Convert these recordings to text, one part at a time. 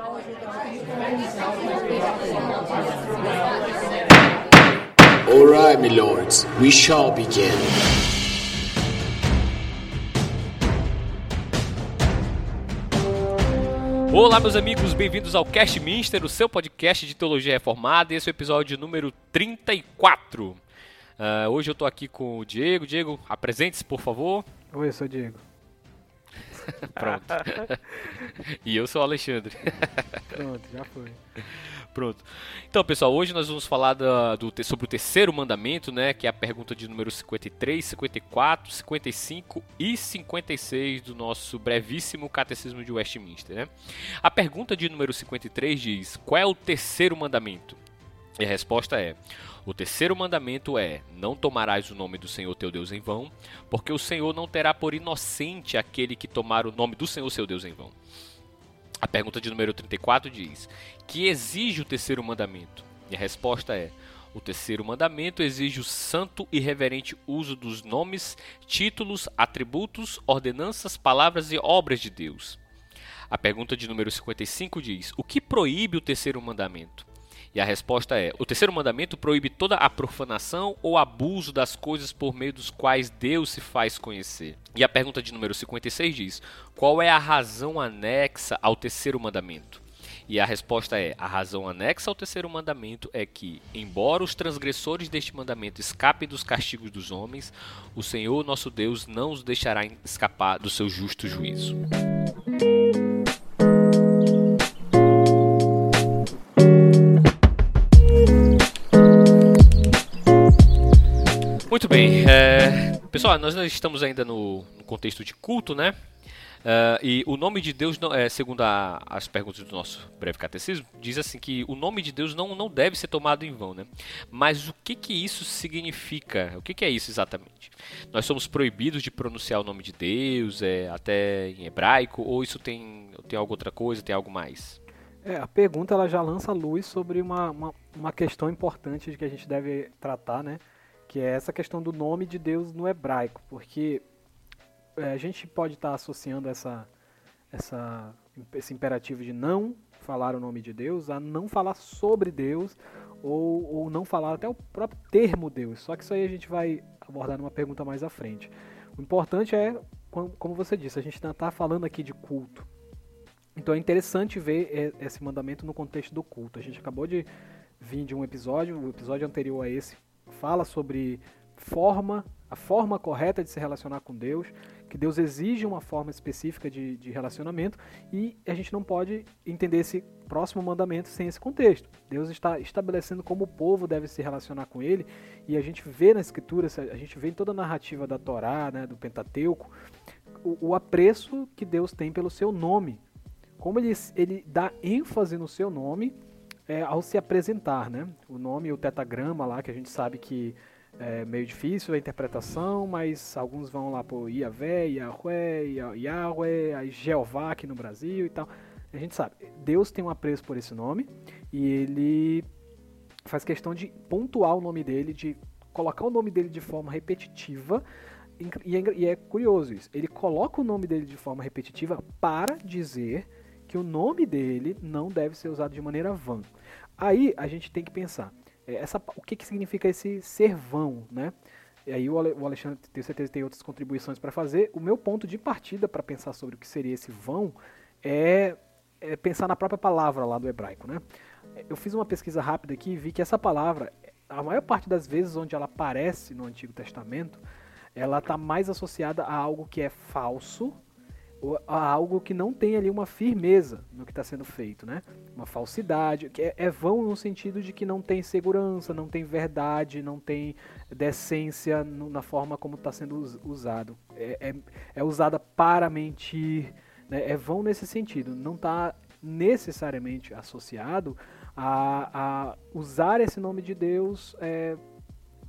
All right, my lords, we shall begin. Olá, meus amigos, bem-vindos ao Cast Minster, o seu podcast de teologia reformada. Esse é o episódio número 34. Uh, hoje eu tô aqui com o Diego. Diego, apresente-se, por favor. Oi, eu sou o Diego. Pronto. e eu sou o Alexandre. Pronto, já foi. Pronto. Então, pessoal, hoje nós vamos falar da, do, sobre o terceiro mandamento, né? Que é a pergunta de número 53, 54, 55 e 56 do nosso brevíssimo Catecismo de Westminster, né? A pergunta de número 53 diz: Qual é o terceiro mandamento? E a resposta é: O terceiro mandamento é: Não tomarás o nome do Senhor teu Deus em vão, porque o Senhor não terá por inocente aquele que tomar o nome do Senhor seu Deus em vão. A pergunta de número 34 diz: Que exige o terceiro mandamento? E a resposta é: O terceiro mandamento exige o santo e reverente uso dos nomes, títulos, atributos, ordenanças, palavras e obras de Deus. A pergunta de número 55 diz: O que proíbe o terceiro mandamento? E a resposta é: o terceiro mandamento proíbe toda a profanação ou abuso das coisas por meio dos quais Deus se faz conhecer. E a pergunta de número 56 diz: qual é a razão anexa ao terceiro mandamento? E a resposta é: a razão anexa ao terceiro mandamento é que, embora os transgressores deste mandamento escapem dos castigos dos homens, o Senhor nosso Deus não os deixará escapar do seu justo juízo. Muito bem, é, pessoal, nós estamos ainda no, no contexto de culto, né? Uh, e o nome de Deus, não, é, segundo a, as perguntas do nosso breve catecismo, diz assim que o nome de Deus não, não deve ser tomado em vão, né? Mas o que que isso significa? O que que é isso exatamente? Nós somos proibidos de pronunciar o nome de Deus, é, até em hebraico, ou isso tem, tem alguma outra coisa, tem algo mais? É, a pergunta ela já lança luz sobre uma, uma, uma questão importante de que a gente deve tratar, né? Que é essa questão do nome de Deus no hebraico, porque é, a gente pode estar associando essa, essa, esse imperativo de não falar o nome de Deus a não falar sobre Deus ou, ou não falar até o próprio termo Deus. Só que isso aí a gente vai abordar numa pergunta mais à frente. O importante é, como você disse, a gente ainda está falando aqui de culto. Então é interessante ver esse mandamento no contexto do culto. A gente acabou de vir de um episódio, o episódio anterior a esse fala sobre forma, a forma correta de se relacionar com Deus, que Deus exige uma forma específica de, de relacionamento e a gente não pode entender esse próximo mandamento sem esse contexto. Deus está estabelecendo como o povo deve se relacionar com Ele e a gente vê na Escritura, a gente vê em toda a narrativa da Torá, né, do Pentateuco, o, o apreço que Deus tem pelo seu nome. Como ele, ele dá ênfase no seu nome é, ao se apresentar, né? O nome e o tetagrama lá, que a gente sabe que é meio difícil a interpretação, mas alguns vão lá por Iavé, Yahweh, Yahweh, Jeová aqui no Brasil e tal. A gente sabe, Deus tem um apreço por esse nome e ele faz questão de pontuar o nome dele, de colocar o nome dele de forma repetitiva. É, e é curioso isso. Ele coloca o nome dele de forma repetitiva para dizer que o nome dele não deve ser usado de maneira vã. Aí a gente tem que pensar, é, essa, o que, que significa esse ser vão, né? E aí o Alexandre, tenho certeza, tem outras contribuições para fazer. O meu ponto de partida para pensar sobre o que seria esse vão é, é, pensar na própria palavra lá do hebraico, né? Eu fiz uma pesquisa rápida aqui e vi que essa palavra, a maior parte das vezes onde ela aparece no Antigo Testamento, ela está mais associada a algo que é falso a algo que não tem ali uma firmeza no que está sendo feito, né? Uma falsidade, que é, é, vão no sentido de que não tem segurança, não tem verdade, não tem decência no, na forma como está sendo usado. É, é, é, usada para mentir, né? é vão nesse sentido, não está necessariamente associado a, a, usar esse nome de Deus é,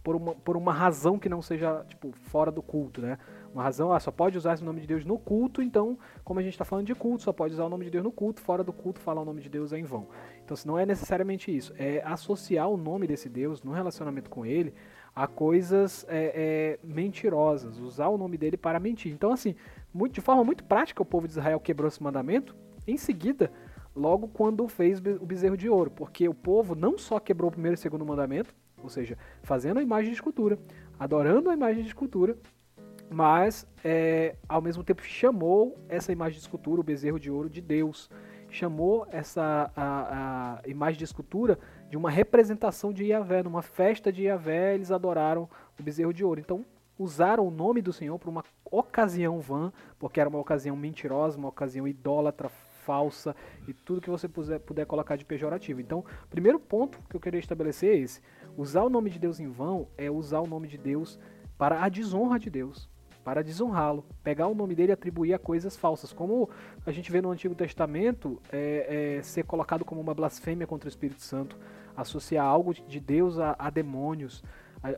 por, uma, por uma razão que não seja tipo fora do culto, né? Uma razão, ah, só pode usar esse nome de Deus no culto, então, como a gente está falando de culto, só pode usar o nome de Deus no culto, fora do culto, falar o nome de Deus é em vão. Então, se não é necessariamente isso, é associar o nome desse Deus no relacionamento com ele a coisas é, é, mentirosas, usar o nome dele para mentir. Então, assim, muito, de forma muito prática, o povo de Israel quebrou esse mandamento, em seguida, logo quando fez o bezerro de ouro, porque o povo não só quebrou o primeiro e o segundo mandamento, ou seja, fazendo a imagem de escultura, adorando a imagem de escultura, mas é, ao mesmo tempo chamou essa imagem de escultura, o bezerro de ouro, de Deus. Chamou essa a, a imagem de escultura de uma representação de Yahvé. Numa festa de Yahvé, eles adoraram o bezerro de ouro. Então, usaram o nome do Senhor para uma ocasião vã, porque era uma ocasião mentirosa, uma ocasião idólatra, falsa e tudo que você puder, puder colocar de pejorativo. Então, primeiro ponto que eu queria estabelecer é esse. Usar o nome de Deus em vão é usar o nome de Deus para a desonra de Deus, para desonrá-lo. Pegar o nome dele e atribuir a coisas falsas. Como a gente vê no Antigo Testamento é, é, ser colocado como uma blasfêmia contra o Espírito Santo, associar algo de Deus a, a demônios.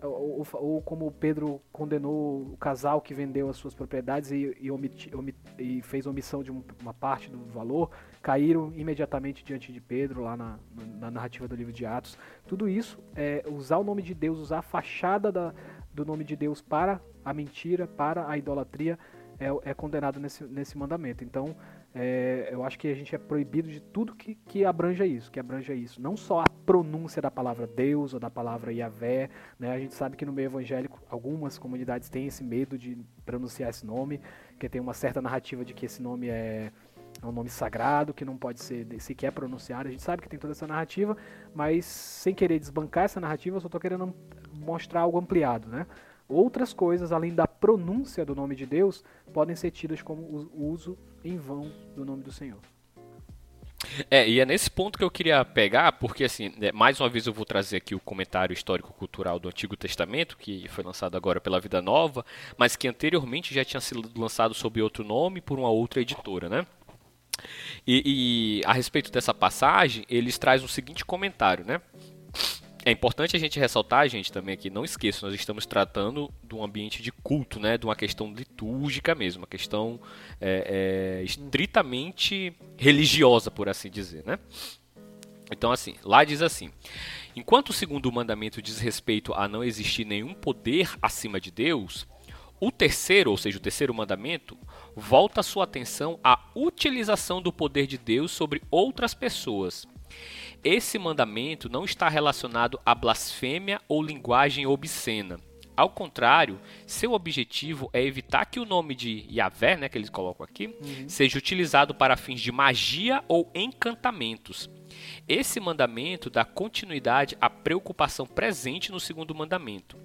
Ou, ou, como Pedro condenou o casal que vendeu as suas propriedades e, e, omiti, omit, e fez omissão de uma parte do valor, caíram imediatamente diante de Pedro, lá na, na, narrativa do livro de Atos. Tudo isso é usar o nome de Deus, usar a fachada da, do nome de Deus para a mentira, para a idolatria, é, é condenado nesse, nesse mandamento. Então, é, eu acho que a gente é proibido de tudo que, que abranja isso, que abranja isso. Não só a pronúncia da palavra Deus ou da palavra Yahvé, né? A gente sabe que no meio evangélico algumas comunidades têm esse medo de pronunciar esse nome, que tem uma certa narrativa de que esse nome é, é um nome sagrado, que não pode ser sequer pronunciado. A gente sabe que tem toda essa narrativa, mas sem querer desbancar essa narrativa, eu só estou querendo mostrar algo ampliado, né? Outras coisas, além da pronúncia do nome de Deus, podem ser tidas como o uso em vão do nome do Senhor. É, e é nesse ponto que eu queria pegar, porque assim, né, mais uma vez eu vou trazer aqui o comentário histórico-cultural do Antigo Testamento, que foi lançado agora pela Vida Nova, mas que anteriormente já tinha sido lançado sob outro nome por uma outra editora, né? E, e a respeito dessa passagem, eles trazem o seguinte comentário, né? É importante a gente ressaltar, gente, também aqui, não esqueça, nós estamos tratando de um ambiente de culto, né, de uma questão litúrgica mesmo, uma questão é, é, estritamente religiosa, por assim dizer, né? Então, assim, lá diz assim: enquanto o segundo mandamento diz respeito a não existir nenhum poder acima de Deus, o terceiro, ou seja, o terceiro mandamento, volta sua atenção à utilização do poder de Deus sobre outras pessoas esse mandamento não está relacionado à blasfêmia ou linguagem obscena. Ao contrário, seu objetivo é evitar que o nome de Yahvé, né, que eles colocam aqui, uhum. seja utilizado para fins de magia ou encantamentos. Esse mandamento dá continuidade à preocupação presente no segundo mandamento,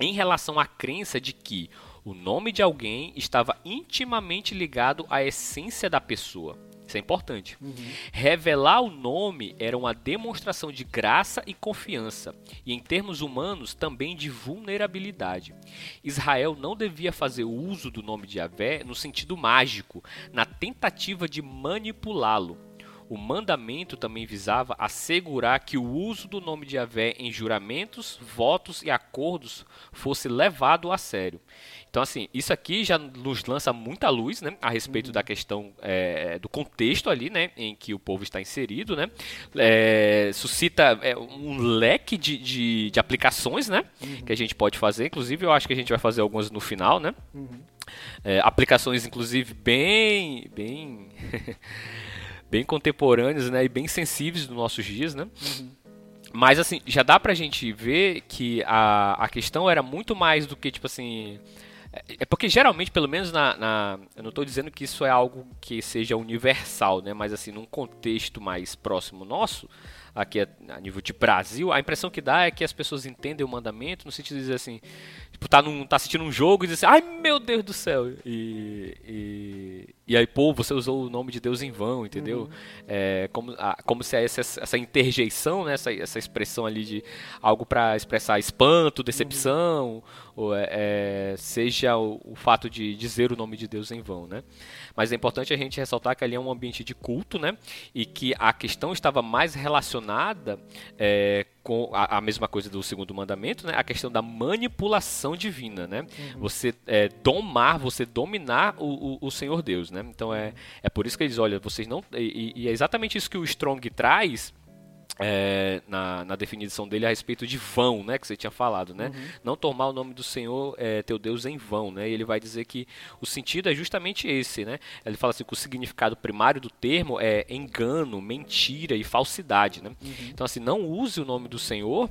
em relação à crença de que o nome de alguém estava intimamente ligado à essência da pessoa. Isso é importante. Uhum. Revelar o nome era uma demonstração de graça e confiança, e em termos humanos também de vulnerabilidade. Israel não devia fazer uso do nome de Yahvé no sentido mágico, na tentativa de manipulá-lo. O mandamento também visava assegurar que o uso do nome de Yahvé em juramentos, votos e acordos fosse levado a sério. Então, assim, isso aqui já nos lança muita luz, né, a respeito uhum. da questão é, do contexto ali, né, em que o povo está inserido, né, é, suscita é, um leque de, de, de aplicações, né, uhum. que a gente pode fazer. Inclusive, eu acho que a gente vai fazer algumas no final, né. Uhum. Aplicações, inclusive, bem, bem, bem contemporâneas, né, e bem sensíveis nos nossos dias, né. Uhum. Mas assim, já dá pra gente ver que a, a questão era muito mais do que, tipo assim, é, é porque geralmente, pelo menos na, na, Eu não estou dizendo que isso é algo que seja universal, né? Mas assim, num contexto mais próximo nosso, aqui a, a, nível de Brasil, a impressão que dá é que as pessoas entendem o mandamento no sentido de dizer assim, tipo, tá, num, tá assistindo um jogo e diz assim, ai meu Deus do céu, e, e, e aí, pô, você usou o nome de Deus em vão, entendeu? Uhum. É, como, a, como se essa, essa interjeição, né, essa, essa expressão ali de algo para expressar espanto, decepção, uhum. ou, é, é, seja o, o fato de dizer o nome de Deus em vão, né? Mas é importante a gente ressaltar que ali é um ambiente de culto, né? E que a questão estava mais relacionada é, com a, a, mesma coisa do segundo mandamento, né? A questão da manipulação divina, né? Uhum. Você é, domar, você dominar o, o, o, Senhor Deus, né? Então é, é por isso que eles olham, vocês não e, e é exatamente isso que o Strong traz é, na, na, definição dele a respeito de vão, né, que você tinha falado, né? Uhum. Não tomar o nome do Senhor é, teu Deus em vão, né? E ele vai dizer que o sentido é justamente esse, né? Ele fala assim que o significado primário do termo é engano, mentira e falsidade, né? Uhum. Então assim, não use o nome do Senhor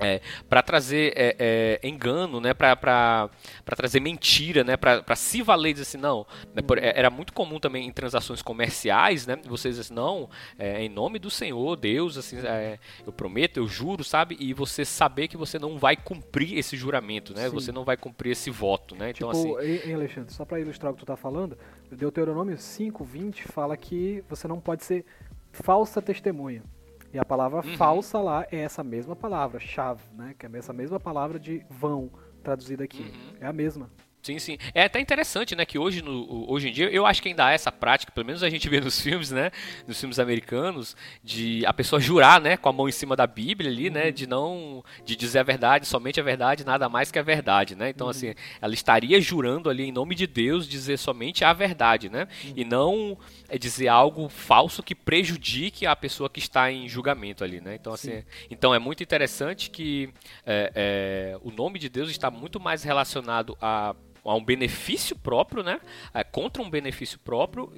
é, para trazer é, é, engano, né, para trazer mentira, né, para se valer dizer assim, não, né, por, é, era muito comum também em transações comerciais, né, vocês assim, não, é, em nome do Senhor, Deus, assim, é, eu prometo, eu juro, sabe, e você saber que você não vai cumprir esse juramento, né, Sim. você não vai cumprir esse voto, né, então tipo, assim... Em Alexandre, só para ilustrar o que tu tá falando, Deuteronômio 5:20 fala que você não pode ser falsa testemunha. E a palavra uhum. falsa lá é essa mesma palavra, chave, né? Que é essa mesma palavra de vão traduzida aqui. Uhum. É a mesma. Sim, sim. É até interessante, né, que hoje, no, hoje em dia, eu acho que ainda há essa prática, pelo menos a gente vê nos filmes, né, nos filmes americanos, de a pessoa jurar, né, com a mão em cima da Bíblia ali, né, uhum. de não, de dizer a verdade, somente a verdade, nada mais que a verdade, né. Então, uhum. assim, ela estaria jurando ali em nome de Deus dizer somente a verdade, né, uhum. e não é dizer algo falso que prejudique a pessoa que está em julgamento ali, né. Então, assim, então é muito interessante que é, é, o nome de Deus está muito mais relacionado a a um benefício próprio, né? É, contra um benefício próprio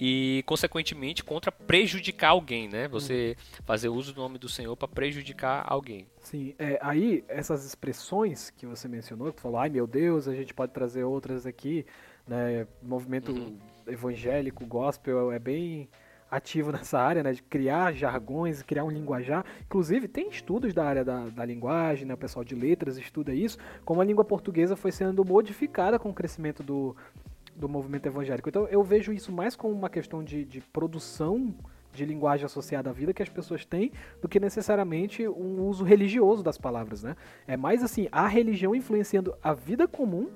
e, consequentemente, contra prejudicar alguém, né? Você uhum. fazer uso do nome do Senhor para prejudicar alguém. Sim, é, aí essas expressões que você mencionou, que tu falou, ai meu Deus, a gente pode trazer outras aqui, né? Movimento uhum. evangélico, gospel, é bem ativo nessa área, né, de criar jargões, criar um linguajar. Inclusive, tem estudos da área da, da linguagem, né, o pessoal de letras estuda isso, como a língua portuguesa foi sendo modificada com o crescimento do, do movimento evangélico. Então, eu vejo isso mais como uma questão de, de produção de linguagem associada à vida que as pessoas têm do que necessariamente um uso religioso das palavras, né? É mais assim, a religião influenciando a vida comum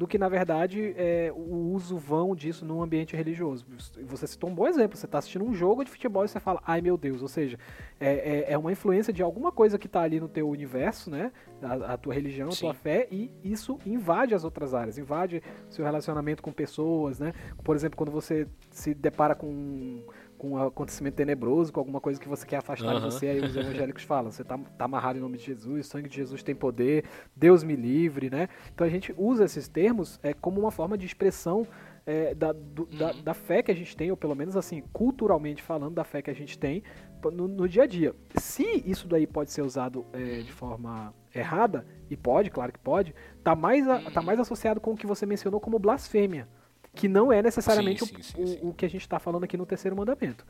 do que, na verdade, é, o uso vão disso num ambiente religioso. Você citou um bom exemplo, você está assistindo um jogo de futebol e você fala, ai meu Deus, ou seja, é, é, é uma influência de alguma coisa que está ali no teu universo, né, a, a tua religião, a Sim. tua fé, e isso invade as outras áreas, invade seu relacionamento com pessoas, né, por exemplo, quando você se depara com com um acontecimento tenebroso, com alguma coisa que você quer afastar uhum. de você, aí os evangélicos falam, você está tá amarrado em nome de Jesus, o sangue de Jesus tem poder, Deus me livre, né? Então a gente usa esses termos é, como uma forma de expressão é, da, do, uhum. da, da, fé que a gente tem, ou pelo menos assim, culturalmente falando, da fé que a gente tem no, no dia a dia. Se isso daí pode ser usado é, de forma errada, e pode, claro que pode, tá mais, a, tá mais associado com o que você mencionou como blasfêmia que não é necessariamente sim, sim, sim, o, o, que a gente está falando aqui no terceiro mandamento.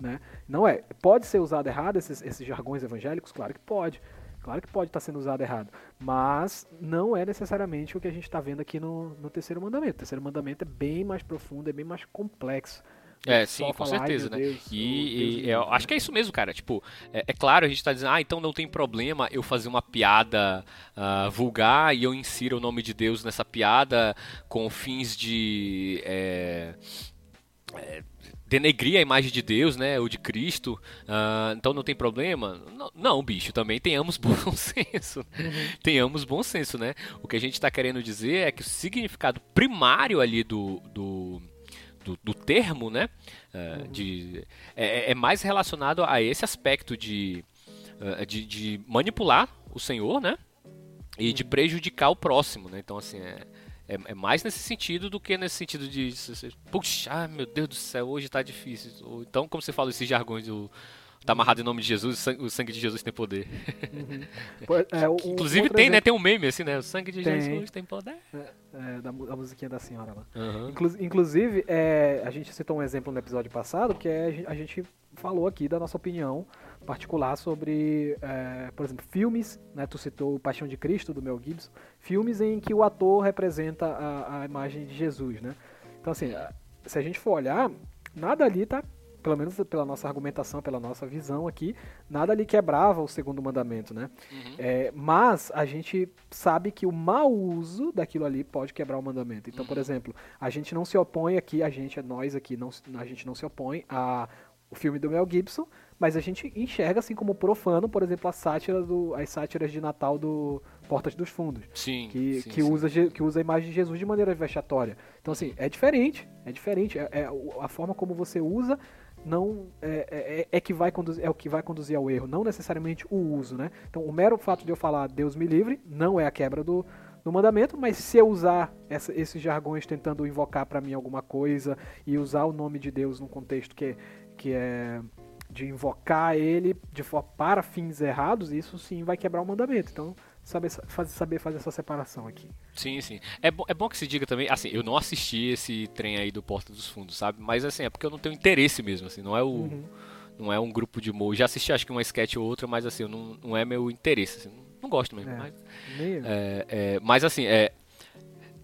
Né? Não é. Pode ser usado errado esses, esses jargões evangélicos? Claro que pode. Claro que pode estar tá sendo usado errado. Mas não é necessariamente o que a gente está vendo aqui no, no terceiro mandamento. O terceiro mandamento é bem mais profundo, é bem mais complexo. É, sim, com certeza, né? Deus, e, e eu acho que é isso mesmo, cara. Tipo, é, é, claro, a gente tá dizendo, ah, então não tem problema eu fazer uma piada uh, vulgar e eu insiro o nome de Deus nessa piada com fins de. É, é, denegrir a imagem de Deus, né, ou de Cristo, uh, então não tem problema? Não, não, bicho, também tenhamos bom senso, uhum. tenhamos bom senso, né? O que a gente está querendo dizer é que o significado primário ali do, do do, do termo, né? Uh, de, é, é, mais relacionado a esse aspecto de, uh, de, de, manipular o Senhor, né? E de prejudicar o próximo, né? Então, assim, é, é, é, mais nesse sentido do que nesse sentido de, puxa, meu Deus do céu, hoje tá difícil. Ou, então, como você fala esses jargões do Tá amarrado em nome de Jesus, o sangue de Jesus tem poder. Uhum. É, o, Inclusive tem, né, exemplo... né? Tem um meme assim, né? O sangue de tem. Jesus tem poder. É, é, da, da musiquinha da senhora lá. Uhum. Inclu inclusive, é, a gente citou um exemplo no episódio passado, que é a gente falou aqui da nossa opinião particular sobre, é, por exemplo, filmes, né? Tu citou o Paixão de Cristo, do Mel Gibson. Filmes em que o ator representa a, a imagem de Jesus, né? Então, assim, se a gente for olhar, nada ali tá pelo menos pela nossa argumentação, pela nossa visão aqui, nada ali quebrava o segundo mandamento, né? Uhum. É, mas a gente sabe que o mau uso daquilo ali pode quebrar o mandamento. Então, uhum. por exemplo, a gente não se opõe aqui, a gente, nós aqui, não, a gente não se opõe a o filme do Mel Gibson, mas a gente enxerga assim como profano, por exemplo, a sátira do, as sátiras de Natal do Portas dos Fundos. Sim. Que, sim, que, sim. Usa, que usa a imagem de Jesus de maneira vexatória. Então, assim, é diferente. É diferente. É, é a forma como você usa não é, é, é, que vai conduzir, é o que vai conduzir ao erro, não necessariamente o uso, né? Então, o mero fato de eu falar Deus me livre não é a quebra do, do mandamento, mas se eu usar essa, esses jargões tentando invocar para mim alguma coisa e usar o nome de Deus num contexto que, que é de invocar ele de para fins errados, isso sim vai quebrar o mandamento. Então, saber, fazer, saber fazer essa separação aqui. Sim, sim. É, bo é bom que se diga também, assim, eu não assisti esse trem aí do Porta dos Fundos, sabe? Mas assim, é porque eu não tenho interesse mesmo, assim, não é o. Uhum. Não é um grupo de humor. Já assisti acho que uma sketch ou outra, mas assim, não, não é meu interesse. Assim, não, não gosto mesmo. É, mas, é, é, mas assim, é,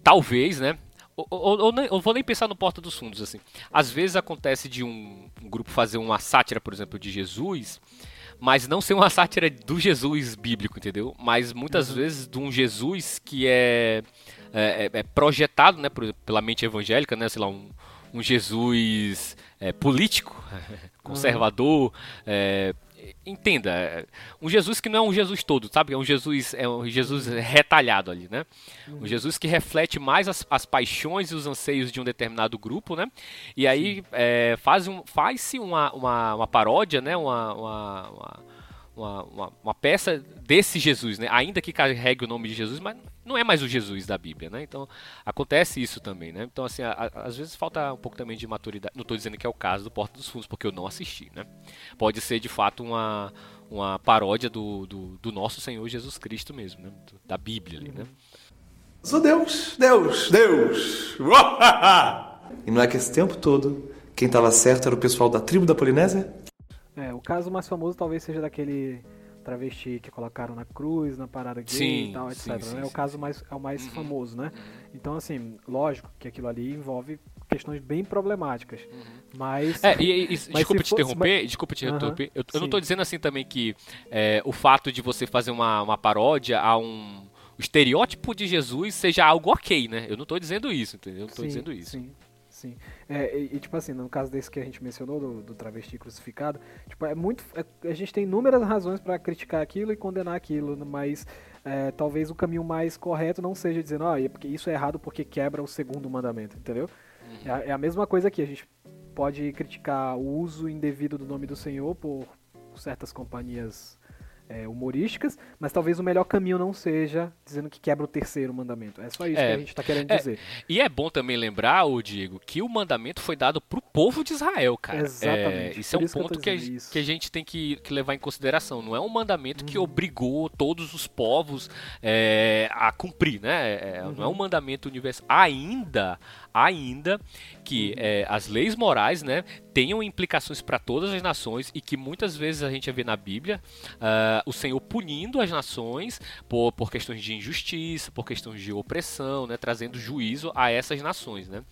talvez, né? Ou, ou, ou, ou, vou nem pensar no Porta dos Fundos, assim. Às vezes acontece de um, um grupo fazer uma sátira, por exemplo, de Jesus mas não ser uma sátira do Jesus bíblico, entendeu? Mas muitas uhum. vezes de um Jesus que é, é, é, é projetado, né, por, pela mente evangélica, né, sei lá, um, um Jesus é, político, conservador, uhum entenda, é, um Jesus que não é um Jesus todo, sabe? É um Jesus, é um Jesus retalhado ali, né? Um. Jesus que reflete mais as, as paixões e os anseios de um determinado grupo, né? E aí é, faz um, faz-se uma, uma, uma, paródia, né? uma, uma, uma uma, uma, uma, peça desse Jesus, né? Ainda que carregue o nome de Jesus, mas não é mais o Jesus da Bíblia, né? Então acontece isso também, né? Então assim, a, a, às vezes falta um pouco também de maturidade. Não estou dizendo que é o caso do Porta dos Fundos, porque eu não assisti, né? Pode ser de fato uma, uma paródia do, do, do nosso Senhor Jesus Cristo mesmo, né? Da Bíblia ali, né? Sou Deus, Deus, Deus. e não é que esse tempo todo quem estava certo era o pessoal da tribo da Polinésia? É, o caso mais famoso talvez seja daquele travesti que colocaram na cruz, na parada gay sim, e tal, etc. Sim, sim, é o caso mais, é o mais uhum, famoso, né? Uhum. Então, assim, lógico que aquilo ali envolve questões bem problemáticas. Uhum. Mas. É, e, e, mas desculpa te fosse, interromper, mas... desculpa te interromper. Eu, eu não estou dizendo assim também que é, o fato de você fazer uma, uma paródia a um. O estereótipo de Jesus seja algo ok, né? Eu não estou dizendo isso, entendeu? Eu não estou dizendo isso. Sim. Sim. É, e, e, tipo assim, no caso desse que a gente mencionou, do, do travesti crucificado, tipo, é muito. É, a gente tem inúmeras razões para criticar aquilo e condenar aquilo, mas é, talvez o caminho mais correto não seja dizendo, ah, porque isso é errado porque quebra o segundo mandamento, entendeu? Uhum. É, é, a mesma coisa aqui, a gente pode criticar o uso indevido do nome do Senhor por certas companhias é, humorísticas, mas talvez o melhor caminho não seja dizendo que quebra o terceiro mandamento. É só isso é, que a gente está querendo é, dizer. E é bom também lembrar, o Diego, que o mandamento foi dado para o povo de Israel, cara. Exatamente. É, isso é um ponto que, que, a, que, a, gente tem que, que, levar em consideração. Não é um mandamento que uhum. obrigou todos os povos é, a cumprir, né? Uhum. Não é um mandamento universal. Ainda, ainda que é, as leis morais né, tenham implicações para todas as nações e que muitas vezes a gente vê na Bíblia uh, o Senhor punindo as nações por, por questões de injustiça, por questões de opressão, né, trazendo juízo a essas nações. Né?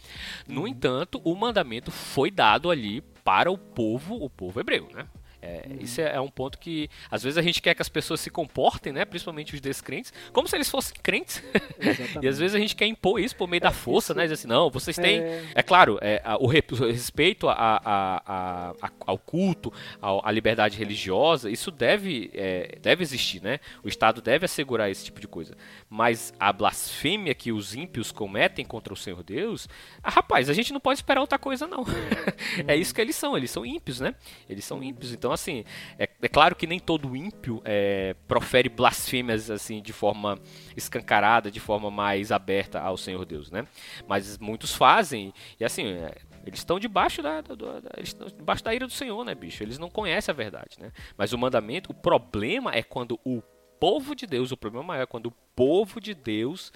No uhum. entanto, o mandamento foi dado ali para o povo, o povo hebreu. Né? É, uhum. Isso é, é, um ponto que às vezes a gente quer que as pessoas se comportem, né, principalmente os descrentes, como se eles fossem crentes. e às vezes a gente quer impor isso por meio é, da força, né? Dizer assim, não, vocês têm. É, é claro, é, a, o, respeito a, a, a, ao culto, à liberdade religiosa, isso deve, é, deve existir, né? O Estado deve assegurar esse tipo de coisa. Mas a blasfêmia que os ímpios cometem contra o Senhor Deus, ah, rapaz, a gente não pode esperar outra coisa, não. é isso que eles são, eles são ímpios, né? Eles são ímpios. Então, assim, é, é claro que nem todo ímpio é, profere blasfêmias assim de forma escancarada, de forma mais aberta ao Senhor Deus, né? Mas muitos fazem, e assim, é, eles estão debaixo da, da, da, eles estão debaixo da ira do Senhor, né, bicho? Eles não conhecem a verdade, né? Mas o mandamento, o problema é quando o povo de Deus, o problema maior é quando o povo de Deus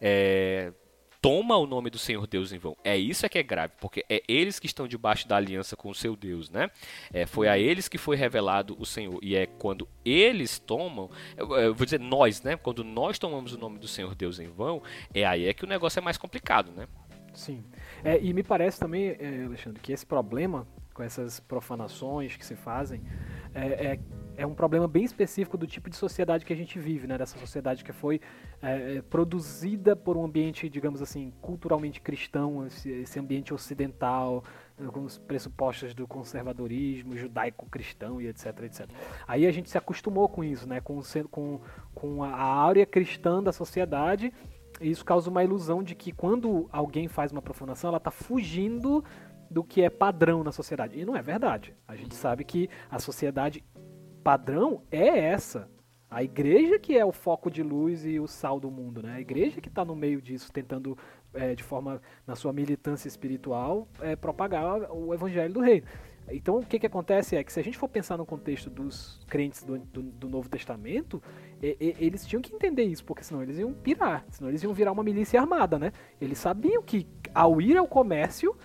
é, toma o nome do Senhor Deus em vão. É isso é que é grave, porque é eles que estão debaixo da aliança com o seu Deus, né? É, foi a eles que foi revelado o Senhor. E é quando eles tomam, eu, eu vou dizer nós, né? Quando nós tomamos o nome do Senhor Deus em vão, é aí é que o negócio é mais complicado, né? Sim. É, e me parece também, é, Alexandre, que esse problema com essas profanações que se fazem é, é é um problema bem específico do tipo de sociedade que a gente vive, né? Dessa sociedade que foi é, é, produzida por um ambiente, digamos assim, culturalmente cristão, esse, esse ambiente ocidental, com os pressupostos do conservadorismo judaico-cristão e etc, etc. Aí a gente se acostumou com isso, né? Com, com, com a áurea cristã da sociedade e isso causa uma ilusão de que quando alguém faz uma profanação, ela está fugindo do que é padrão na sociedade. E não é verdade. A gente sabe que a sociedade padrão é essa. A igreja que é o foco de luz e o sal do mundo, né? A igreja que está no meio disso, tentando, é, de forma, na sua militância espiritual, é, propagar o evangelho do reino. Então, o que, que acontece é que se a gente for pensar no contexto dos crentes do, do, do Novo Testamento, e, e, eles tinham que entender isso, porque senão eles iam pirar, senão eles iam virar uma milícia armada, né? Eles sabiam que, ao ir ao comércio,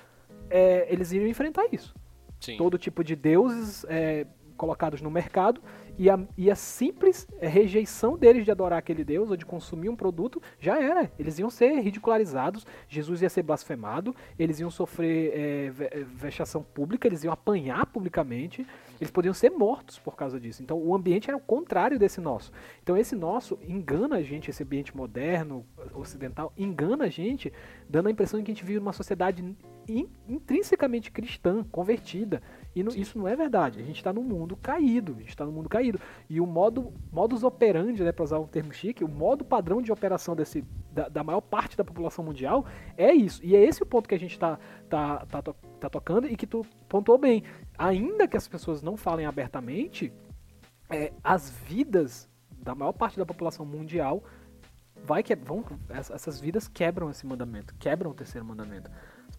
é, eles iriam enfrentar isso. Sim. Todo tipo de deuses é, colocados no mercado e a, e a simples rejeição deles de adorar aquele Deus ou de consumir um produto já era. Eles iam ser ridicularizados, Jesus ia ser blasfemado, eles iam sofrer é, vexação pública, eles iam apanhar publicamente, eles podiam ser mortos por causa disso. Então o ambiente era o contrário desse nosso. Então esse nosso engana a gente, esse ambiente moderno, ocidental, engana a gente, dando a impressão de que a gente vive numa sociedade in, intrinsecamente cristã, convertida. E no, isso não é verdade. A gente está num mundo caído. A gente está num mundo caído. E o modo modus operandi, né, para usar um termo chique, o modo padrão de operação desse, da, da, maior parte da população mundial é isso. E é esse o ponto que a gente está tá, tá, tá, tá tocando e que tu pontuou bem. Ainda que as pessoas não falem abertamente, é, as vidas da maior parte da população mundial vai que vão essas vidas quebram esse mandamento, quebram o terceiro mandamento.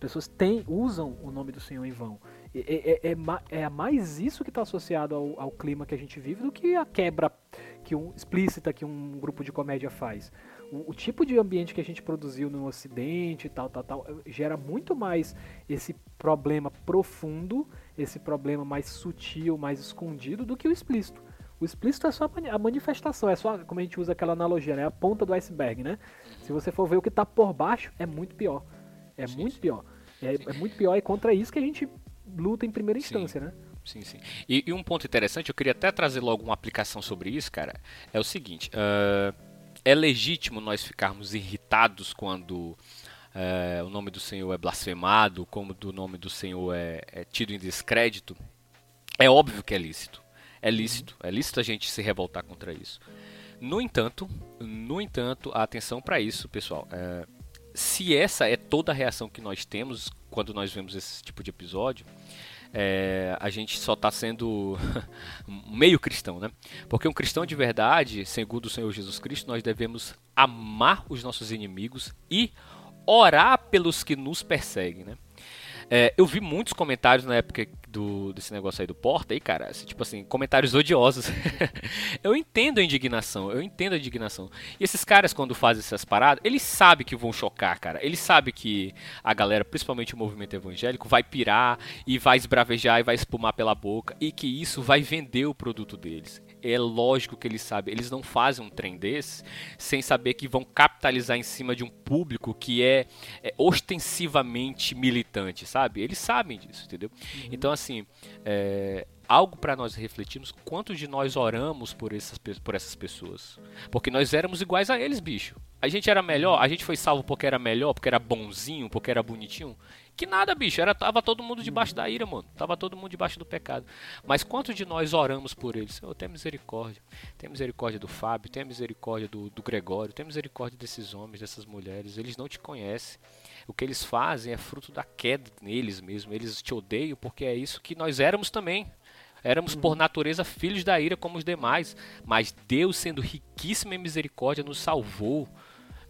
As pessoas têm, usam o nome do Senhor em vão. É, é, é, é mais isso que está associado ao, ao, clima que a gente vive do que a quebra que um, explícita que um grupo de comédia faz. O, o, tipo de ambiente que a gente produziu no Ocidente, tal, tal, tal, gera muito mais esse problema profundo, esse problema mais sutil, mais escondido do que o explícito. O explícito é só a manifestação, é só, como a gente usa aquela analogia, né? A ponta do iceberg, né? Se você for ver o que está por baixo, é muito pior. É muito pior. É, é, muito pior e contra isso que a gente luta em primeira instância, sim. né? Sim, sim. E, e, um ponto interessante, eu queria até trazer logo uma aplicação sobre isso, cara. É o seguinte: uh, é legítimo nós ficarmos irritados quando uh, o nome do Senhor é blasfemado, como o nome do Senhor é, é tido em descrédito? É óbvio que é lícito. É lícito. É lícito a gente se revoltar contra isso. No entanto, no entanto, atenção para isso, pessoal. Uh, se essa é toda a reação que nós temos quando nós vemos esse tipo de episódio, é, a gente só está sendo meio cristão, né? Porque um cristão de verdade, segundo o Senhor Jesus Cristo, nós devemos amar os nossos inimigos e orar pelos que nos perseguem, né? É, eu vi muitos comentários na época do, desse negócio aí do Porta, aí, cara, tipo assim, comentários odiosos. eu entendo a indignação, eu entendo a indignação. E esses caras, quando fazem essas paradas, eles sabem que vão chocar, cara. Eles sabem que a galera, principalmente o movimento evangélico, vai pirar e vai esbravejar e vai espumar pela boca e que isso vai vender o produto deles é lógico que eles sabem. Eles não fazem um trem desse sem saber que vão capitalizar em cima de um público que é, é ostensivamente militante, sabe? Eles sabem disso, entendeu? Uhum. Então, assim, é, algo para nós refletirmos quanto de nós oramos por essas, por essas pessoas. Porque nós éramos iguais a eles, bicho. A gente era melhor, a gente foi salvo porque era melhor, porque era bonzinho, porque era bonitinho. Que nada, bicho. Era, tava todo mundo debaixo da ira, mano. Tava todo mundo debaixo do pecado. Mas quanto de nós oramos por eles? Senhor, tem misericórdia. Tem misericórdia do Fábio, tem misericórdia do, do Gregório, tem misericórdia desses homens, dessas mulheres. Eles não te conhecem. O que eles fazem é fruto da queda neles mesmo. Eles te odeiam porque é isso que nós éramos também. Éramos por natureza filhos da ira como os demais, mas Deus, sendo riquíssimo em misericórdia, nos salvou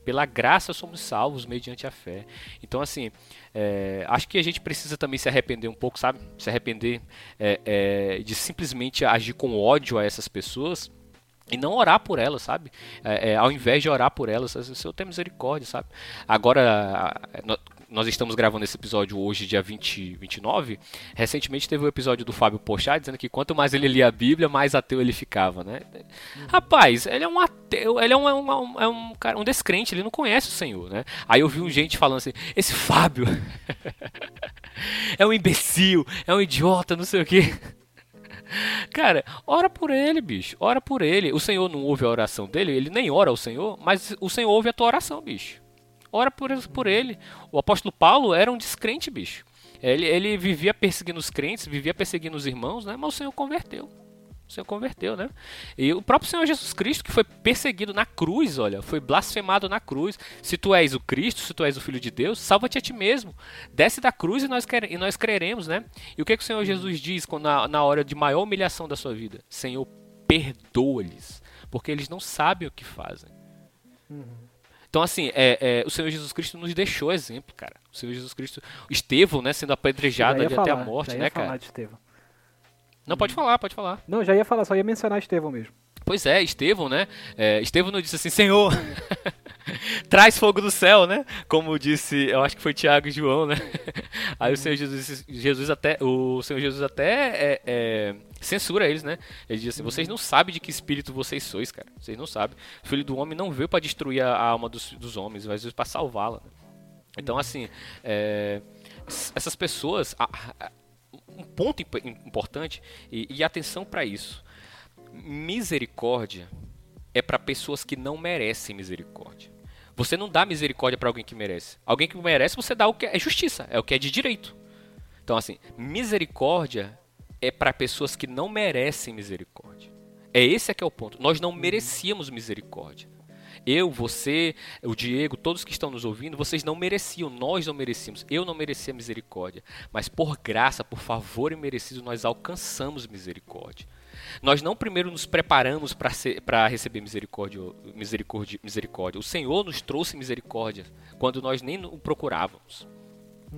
pela graça somos salvos mediante a fé. Então, assim, é, acho que a gente precisa também se arrepender um pouco, sabe? Se arrepender é, é, de simplesmente agir com ódio a essas pessoas e não orar por elas, sabe? É, é, ao invés de orar por elas, Senhor tem misericórdia, sabe? Agora, nós estamos gravando esse episódio hoje, dia 20, 29. Recentemente teve o um episódio do Fábio Pochá dizendo que quanto mais ele lia a Bíblia, mais ateu ele ficava, né? Uhum. Rapaz, ele é um ateu, ele é um, é um, é um, cara, um descrente, ele não conhece o Senhor, né? Aí eu vi um gente falando assim: esse Fábio é um imbecil, é um idiota, não sei o quê. Cara, ora por ele, bicho. Ora por ele. O Senhor não ouve a oração dele, ele nem ora ao Senhor, mas o Senhor ouve a tua oração, bicho. Ora por, por ele. O apóstolo Paulo era um descrente, bicho. Ele, ele vivia perseguindo os crentes, vivia perseguindo os irmãos, né? Mas o Senhor converteu. O Senhor converteu, né? E o próprio Senhor Jesus Cristo, que foi perseguido na cruz, olha, foi blasfemado na cruz. Se tu és o Cristo, se tu és o Filho de Deus, salva-te a ti mesmo. Desce da cruz e nós, e nós creremos, né? E o que, que o Senhor Jesus diz na, na hora de maior humilhação da sua vida? Senhor, perdoa-lhes, porque eles não sabem o que fazem. Uhum. Então, assim, é, é, o Senhor Jesus Cristo nos deixou exemplo, cara. O Senhor Jesus Cristo, Estevão, né, sendo apedrejado ali falar, até a morte, né, cara? De Estevão. Não, pode falar, pode falar. Não, já ia falar, só ia mencionar Estevão mesmo. Pois é, Estevão, né? É, Estevão não disse assim, Senhor, traz fogo do céu, né? Como disse, eu acho que foi Tiago e João, né? Aí o Senhor Jesus, Jesus até, o Senhor Jesus até é, é, censura eles, né? Ele diz assim: vocês não sabem de que espírito vocês sois, cara. Vocês não sabem. O filho do homem não veio para destruir a alma dos, dos homens, mas veio para salvá-la. Né? Então, assim, é, essas pessoas. Um ponto importante, e, e atenção para isso: misericórdia é para pessoas que não merecem misericórdia. Você não dá misericórdia para alguém que merece. Alguém que merece, você dá o que é justiça, é o que é de direito. Então, assim, misericórdia é para pessoas que não merecem misericórdia. É esse é que é o ponto. Nós não merecíamos misericórdia. Eu, você, o Diego, todos que estão nos ouvindo, vocês não mereciam, nós não merecíamos. Eu não merecia misericórdia, mas por graça, por favor e merecido, nós alcançamos misericórdia. Nós não primeiro nos preparamos para receber misericórdia, misericórdia, misericórdia. O Senhor nos trouxe misericórdia quando nós nem o procurávamos.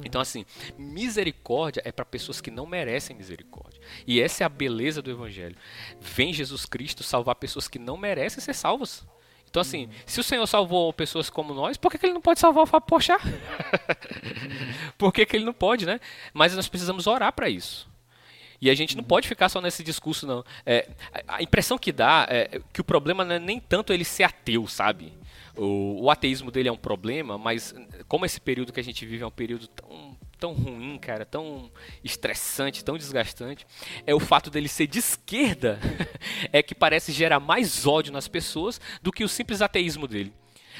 Então, assim, misericórdia é para pessoas que não merecem misericórdia. E essa é a beleza do Evangelho. Vem Jesus Cristo salvar pessoas que não merecem ser salvas. Então, assim, se o Senhor salvou pessoas como nós, por que, que ele não pode salvar o Fábio Pochá? por que, que ele não pode, né? Mas nós precisamos orar para isso. E a gente não pode ficar só nesse discurso, não. É, a impressão que dá é que o problema não é nem tanto ele ser ateu, sabe? O, o, ateísmo dele é um problema, mas como esse período que a gente vive é um período tão, tão ruim, cara, tão estressante, tão desgastante, é o fato dele ser de esquerda é que parece gerar mais ódio nas pessoas do que o simples ateísmo dele.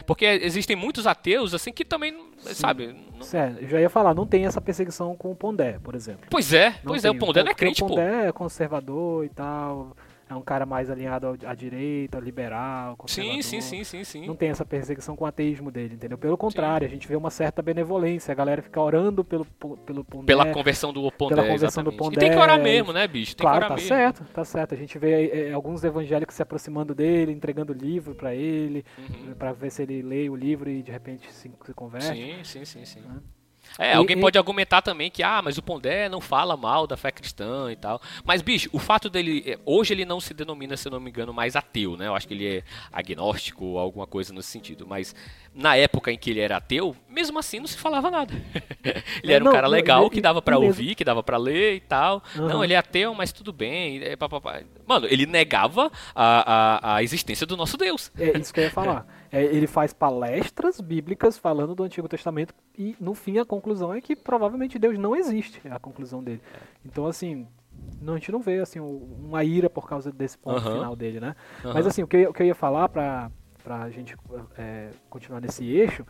Porque existem muitos ateus, assim, que também, Sim. sabe... Não... Certo, já ia falar, não tem essa perseguição com o Pondé, por exemplo. Pois é, não pois tem. é, o Pondé não é crente, pô. O Pondé é conservador e tal é um cara mais alinhado à direita, liberal, conservador. Sim, sim, sim, sim, sim. Não tem essa perseguição com o ateísmo dele, entendeu? Pelo contrário, sim. a gente vê uma certa benevolência. A galera fica orando pelo, pelo Pondé. Pela conversão do Pondé, Pela conversão exatamente. do Pondé. E tem que orar mesmo, né, bicho? Tem claro, que orar tá mesmo. certo, tá certo. A gente vê é, alguns evangélicos se aproximando dele, entregando livro para ele, uhum. para ver se ele lê o livro e de repente se, se converte. Sim, sim, sim, sim. Né? É, alguém e, pode argumentar também que, ah, mas o Pondé não fala mal da fé cristã e tal. Mas, bicho, o fato dele. É, hoje ele não se denomina, se eu não me engano, mais ateu, né? Eu acho que ele é agnóstico ou alguma coisa nesse sentido. Mas na época em que ele era ateu, mesmo assim não se falava nada. ele era um cara legal ele, que dava para ouvir, que dava para ler e tal. Uhum. Não, ele é ateu, mas tudo bem. É, Mano, ele negava a, a, a existência do nosso Deus. É isso que eu ia falar. É, ele faz palestras bíblicas falando do Antigo Testamento e no fim a conclusão é que provavelmente Deus não existe, é a conclusão dele. Então assim, não, a gente não vê assim uma ira por causa desse ponto uhum. final dele, né? Uhum. Mas assim, o que, eu, o que eu ia falar para a gente é, continuar nesse eixo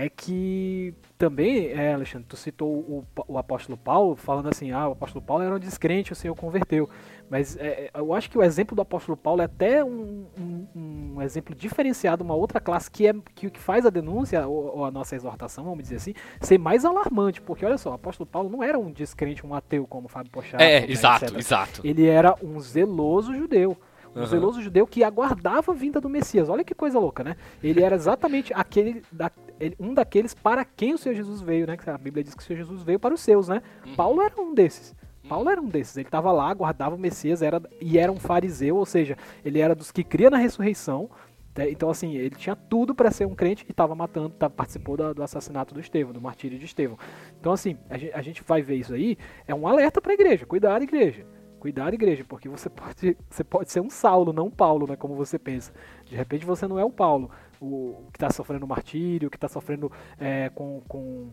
é que também, é, Alexandre, tu citou o, o, apóstolo Paulo, falando assim, ah, o apóstolo Paulo era um descrente, o Senhor converteu. Mas é, eu acho que o exemplo do apóstolo Paulo é até um, um, um exemplo diferenciado, uma outra classe que, é, que, que faz a denúncia, ou, ou, a nossa exortação, vamos dizer assim, ser mais alarmante. Porque, olha só, o apóstolo Paulo não era um descrente, um ateu, como o Fábio Pochá. É, exato, etc. exato. Ele era um zeloso judeu. Um uhum. zeloso judeu que aguardava a vinda do Messias. Olha que coisa louca, né? Ele era exatamente aquele da, um daqueles para quem o Senhor Jesus veio, né? A Bíblia diz que o Senhor Jesus veio para os seus, né? Uhum. Paulo era um desses. Paulo era um desses. Ele estava lá, aguardava o Messias era, e era um fariseu, ou seja, ele era dos que cria na ressurreição. Né? Então, assim, ele tinha tudo para ser um crente e estava matando, tá, participou do, do, assassinato do Estevão, do martírio de Estevão. Então, assim, a gente, a gente vai ver isso aí, é um alerta para a igreja. Cuidado, igreja. Cuidado, igreja, porque você pode, você pode ser um Saulo, não um Paulo, né, como você pensa. De repente você não é o Paulo, o, que está sofrendo martírio, que está sofrendo é, com, com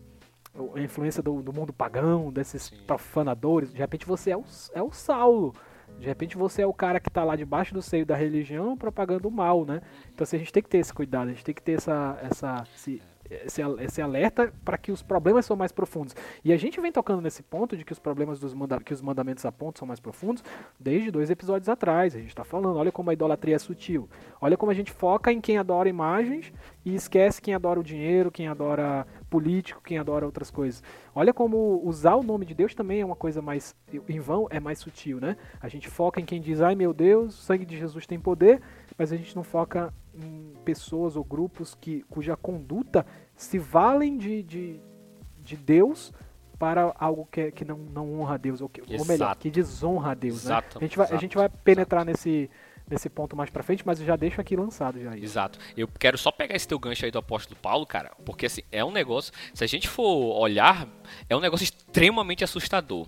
a influência do, do mundo pagão, desses Sim. profanadores. De repente você é o, é o Saulo. De repente você é o cara que está lá debaixo do seio da religião propagando o mal, né? Então assim, a gente tem que ter esse cuidado, a gente tem que ter essa, essa, esse, esse, esse alerta para que os problemas são mais profundos. E a gente vem tocando nesse ponto de que os problemas dos manda que os mandamentos apontam são mais profundos desde dois episódios atrás. A gente está falando, olha como a idolatria é sutil. Olha como a gente foca em quem adora imagens e esquece quem adora o dinheiro, quem adora político, quem adora outras coisas. Olha como usar o nome de Deus também é uma coisa mais em vão, é mais sutil, né? A gente foca em quem diz, ai meu Deus, o sangue de Jesus tem poder, mas a gente não foca em pessoas ou grupos que, cuja conduta se valem de, de, de Deus para algo que, que não, não honra a Deus, ou, que, ou melhor, que desonra a Deus. Né? a, gente vai, exato, a gente vai penetrar nesse, nesse ponto mais pra frente, mas eu já deixo aqui lançado já. Isso. Exato. Eu quero só pegar esse teu gancho aí do apóstolo Paulo, cara, porque assim, é um negócio, se a gente for olhar, é um negócio extremamente assustador.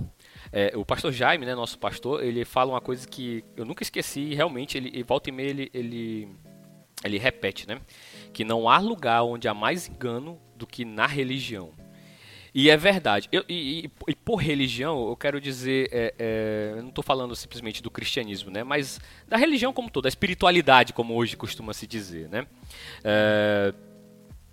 É, o pastor Jaime, né, nosso pastor, ele fala uma coisa que eu nunca esqueci, realmente, ele, volta e meia ele, ele, ele repete, né? Que não há lugar onde há mais engano do que na religião. E é verdade. Eu, e, e, e, por religião, eu quero dizer, é, é, eu não estou falando simplesmente do cristianismo, né? Mas da religião como toda, da espiritualidade, como hoje costuma se dizer, né? É,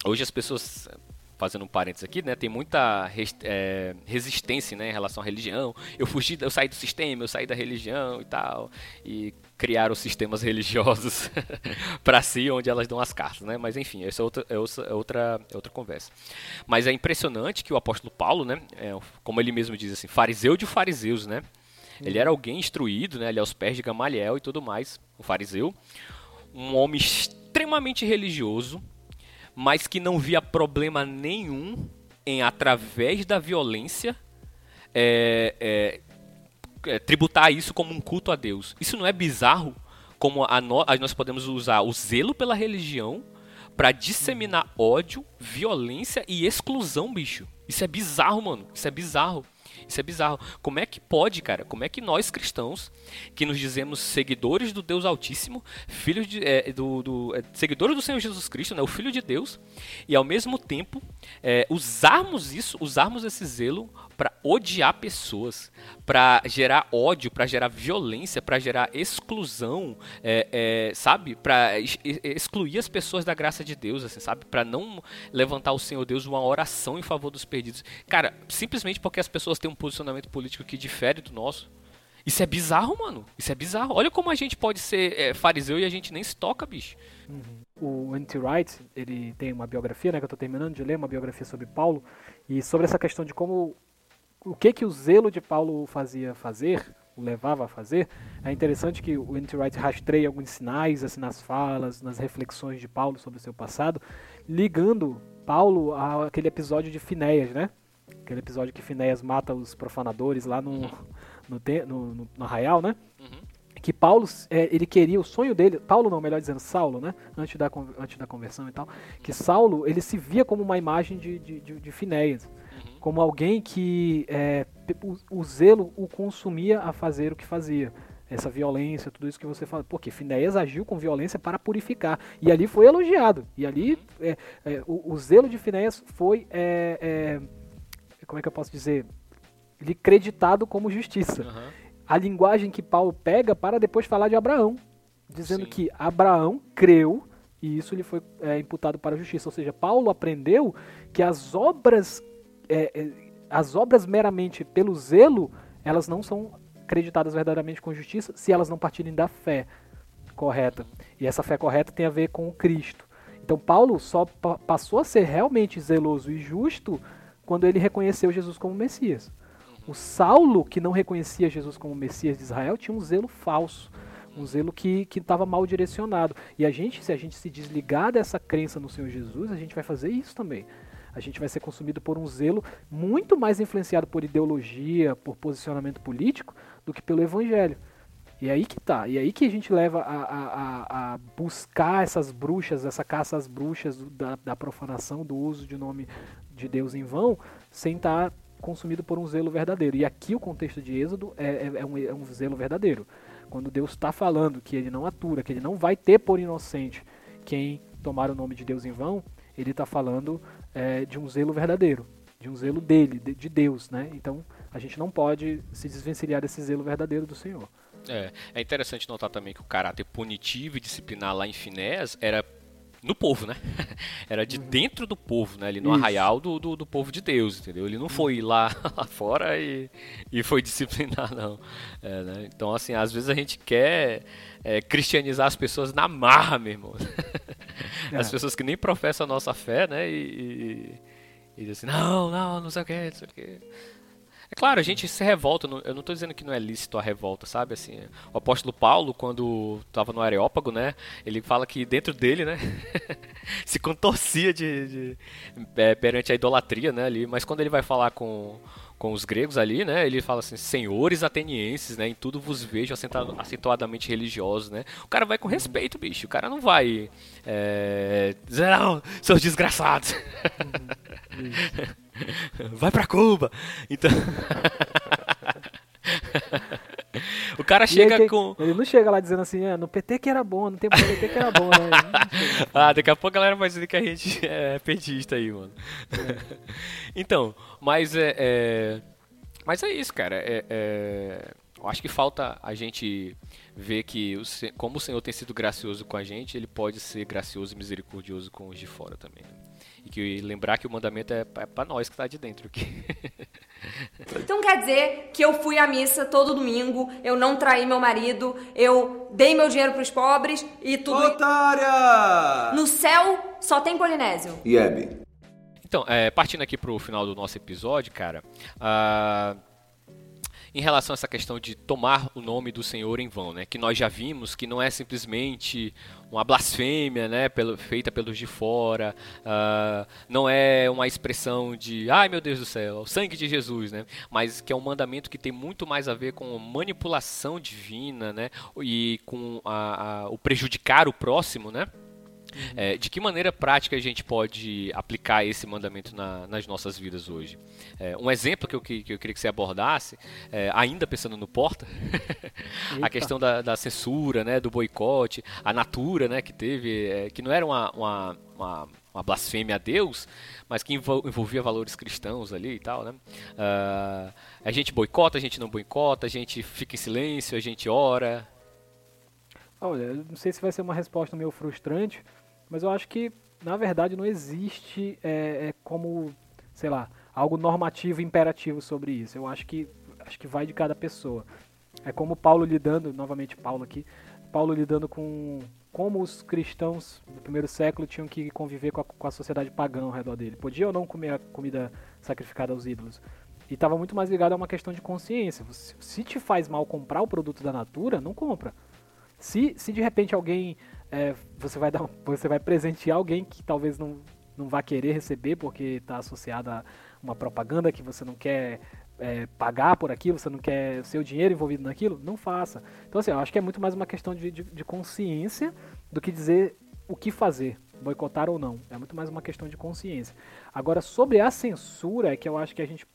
hoje as pessoas fazendo um parênteses aqui, né, tem muita é, resistência né, em relação à religião. Eu fugi, eu saí do sistema, eu saí da religião e tal, e criaram sistemas religiosos para si, onde elas dão as cartas, né? Mas enfim, essa é outra, é outra, é outra conversa. Mas é impressionante que o apóstolo Paulo, né, é, como ele mesmo diz assim, fariseu de fariseus, né? Ele era alguém instruído, né, ali aos pés de Gamaliel e tudo mais, um fariseu, um homem extremamente religioso, mas que não via problema nenhum em, através da violência, é, é, é, tributar isso como um culto a Deus. Isso não é bizarro? Como a no, a nós podemos usar o zelo pela religião para disseminar ódio, violência e exclusão, bicho. Isso é bizarro, mano. Isso é bizarro. Isso é bizarro. Como é que pode, cara? Como é que nós cristãos, que nos dizemos seguidores do Deus Altíssimo, filhos de, é, do, do é, seguidores do Senhor Jesus Cristo, né, o Filho de Deus, e ao mesmo tempo é, usarmos isso, usarmos esse zelo para odiar pessoas, para gerar ódio, para gerar violência, para gerar exclusão, é, é, sabe? Para excluir as pessoas da graça de Deus, assim, sabe? Para não levantar o Senhor Deus uma oração em favor dos perdidos. Cara, simplesmente porque as pessoas têm um posicionamento político que difere do nosso. Isso é bizarro, mano. Isso é bizarro. Olha como a gente pode ser é, fariseu e a gente nem se toca, bicho. Uhum. O Anti Wright, ele tem uma biografia, né, que eu tô terminando de ler, uma biografia sobre Paulo, e sobre essa questão de como o que que o zelo de Paulo fazia fazer, o levava a fazer, é interessante que o N.T. Wright rastreia alguns sinais assim, nas falas, nas reflexões de Paulo sobre o seu passado, ligando Paulo àquele episódio de Finéias, né? Aquele episódio que Finéias mata os profanadores lá no, no, no, no, no arraial, né? Uhum. Que Paulo, é, ele queria, o sonho dele, Paulo não, melhor dizendo, Saulo, né? Antes da, antes da conversão e tal, que Saulo, ele se via como uma imagem de, de, de, de Finéias como alguém que é, o, o, zelo o consumia a fazer o que fazia. Essa violência, tudo isso que você fala. Porque Finéias agiu com violência para purificar. E ali foi elogiado. E ali é, é, o, o, zelo de Finéias foi. É, é, como é que eu posso dizer? Ele creditado como justiça. Uhum. A linguagem que Paulo pega para depois falar de Abraão. Dizendo Sim. que Abraão creu e isso lhe foi é, imputado para a justiça. Ou seja, Paulo aprendeu que as obras é, é, as obras meramente pelo zelo, elas não são acreditadas verdadeiramente com justiça se elas não partirem da fé correta. E essa fé correta tem a ver com o Cristo. Então Paulo só passou a ser realmente zeloso e justo quando ele reconheceu Jesus como Messias. O Saulo, que não reconhecia Jesus como Messias de Israel, tinha um zelo falso, um zelo que estava mal direcionado. E a gente, se a gente se desligar dessa crença no Senhor Jesus, a gente vai fazer isso também a gente vai ser consumido por um zelo muito mais influenciado por ideologia, por posicionamento político, do que pelo evangelho. E é aí que tá. E é aí que a gente leva a, a, a buscar essas bruxas, essa caça às bruxas da, da, profanação, do uso de nome de Deus em vão, sem estar tá consumido por um zelo verdadeiro. E aqui o contexto de Êxodo é, é, é, um, é um zelo verdadeiro. Quando Deus está falando que ele não atura, que ele não vai ter por inocente quem tomar o nome de Deus em vão, ele está falando é, de um zelo verdadeiro, de um zelo dele, de, de, Deus, né? Então a gente não pode se desvencilhar desse zelo verdadeiro do Senhor. É, é interessante notar também que o caráter punitivo e disciplinar lá em Finés era no povo, né? Era de dentro do povo, né? Ali no Isso. arraial do, do, do povo de Deus, entendeu? Ele não foi lá, lá fora e, e foi disciplinar, não. É, né? Então, assim, às vezes a gente quer é, cristianizar as pessoas na marra, meu irmão. As É. pessoas que nem professam a nossa fé, né? E, e, e dizem assim, não, não, não sei o que, não sei o que. Claro, a gente se revolta, eu não estou dizendo que não é lícito a revolta, sabe? Assim, o apóstolo Paulo, quando estava no Areópago, né? Ele fala que dentro dele, né? se contorcia de, de- é, perante a idolatria, né? Ali, mas quando ele vai falar com, com os gregos ali, né? Ele fala assim, senhores atenienses, né? Em tudo vos vejo acentuadamente religiosos, né? O cara vai com respeito, bicho. O cara não vai é, dizer, não, seus desgraçados. Vai pra Cuba. Então. o cara chega quem- com. Ele não chega lá dizendo assim, ah, no PT que era bom, no tempo do PT que era bom, né? Ele. Ah, daqui a pouco a galera vai dizer que a gente é petista aí, mano. então, mas é, é- Mas é isso, cara. É, é, Eu acho que falta a gente ver que o como o Senhor tem sido gracioso com a gente, ele pode ser gracioso e misericordioso com os de fora também. né? E que lembrar que o mandamento é pra, é nós que tá de dentro aqui. Então quer dizer que eu fui à missa todo domingo, eu não traí meu marido, eu dei meu dinheiro pros pobres e tudo. Otária! No céu só tem polinésio. E Hebe? Então, é, partindo aqui pro final do nosso episódio, cara, ah, em relação a essa questão de tomar o nome do Senhor em vão, né, que nós já vimos que não é simplesmente uma blasfêmia, né, pelo- feita pelos de fora, ah, não é uma expressão de, ai meu Deus do céu, o sangue de Jesus, né, mas que é um mandamento que tem muito mais a ver com manipulação divina, né, e com a- a- o prejudicar o próximo, né, é, de que maneira prática a gente pode aplicar esse mandamento na- nas nossas vidas hoje? É, um exemplo que eu, que, que eu queria que você abordasse, é, ainda pensando no Porta, a questão da, da censura, né, do boicote, a Natura, né, que teve, é, que não era uma, uma, uma, uma blasfêmia a Deus, mas que envol- envolvia valores cristãos ali e tal, né? Ah, a gente boicota, a gente não boicota, a gente fica em silêncio, a gente ora. Olha, não sei se vai ser uma resposta meio frustrante, mas eu acho que, na verdade, não existe é, é, como, sei lá, algo normativo, imperativo sobre isso. Eu acho que, acho que vai de cada pessoa. É como Paulo lidando, novamente Paulo aqui, Paulo lidando com como os cristãos do primeiro século tinham que conviver com a, com a sociedade pagã ao redor dele. Podia ou não comer a comida sacrificada aos ídolos. E estava muito mais ligado a uma questão de consciência. Se, te faz mal comprar o produto da Natura, não compra. Se, se de repente alguém é, você vai dar você vai presentear alguém que talvez não, não vá querer receber porque está associado a uma propaganda que você não quer é, pagar por aquilo, você não quer seu dinheiro envolvido naquilo, não faça. Então assim, eu acho que é muito mais uma questão de, de, de consciência do que dizer o que fazer, boicotar ou não. É muito mais uma questão de consciência. Agora sobre a censura é que eu acho que a gente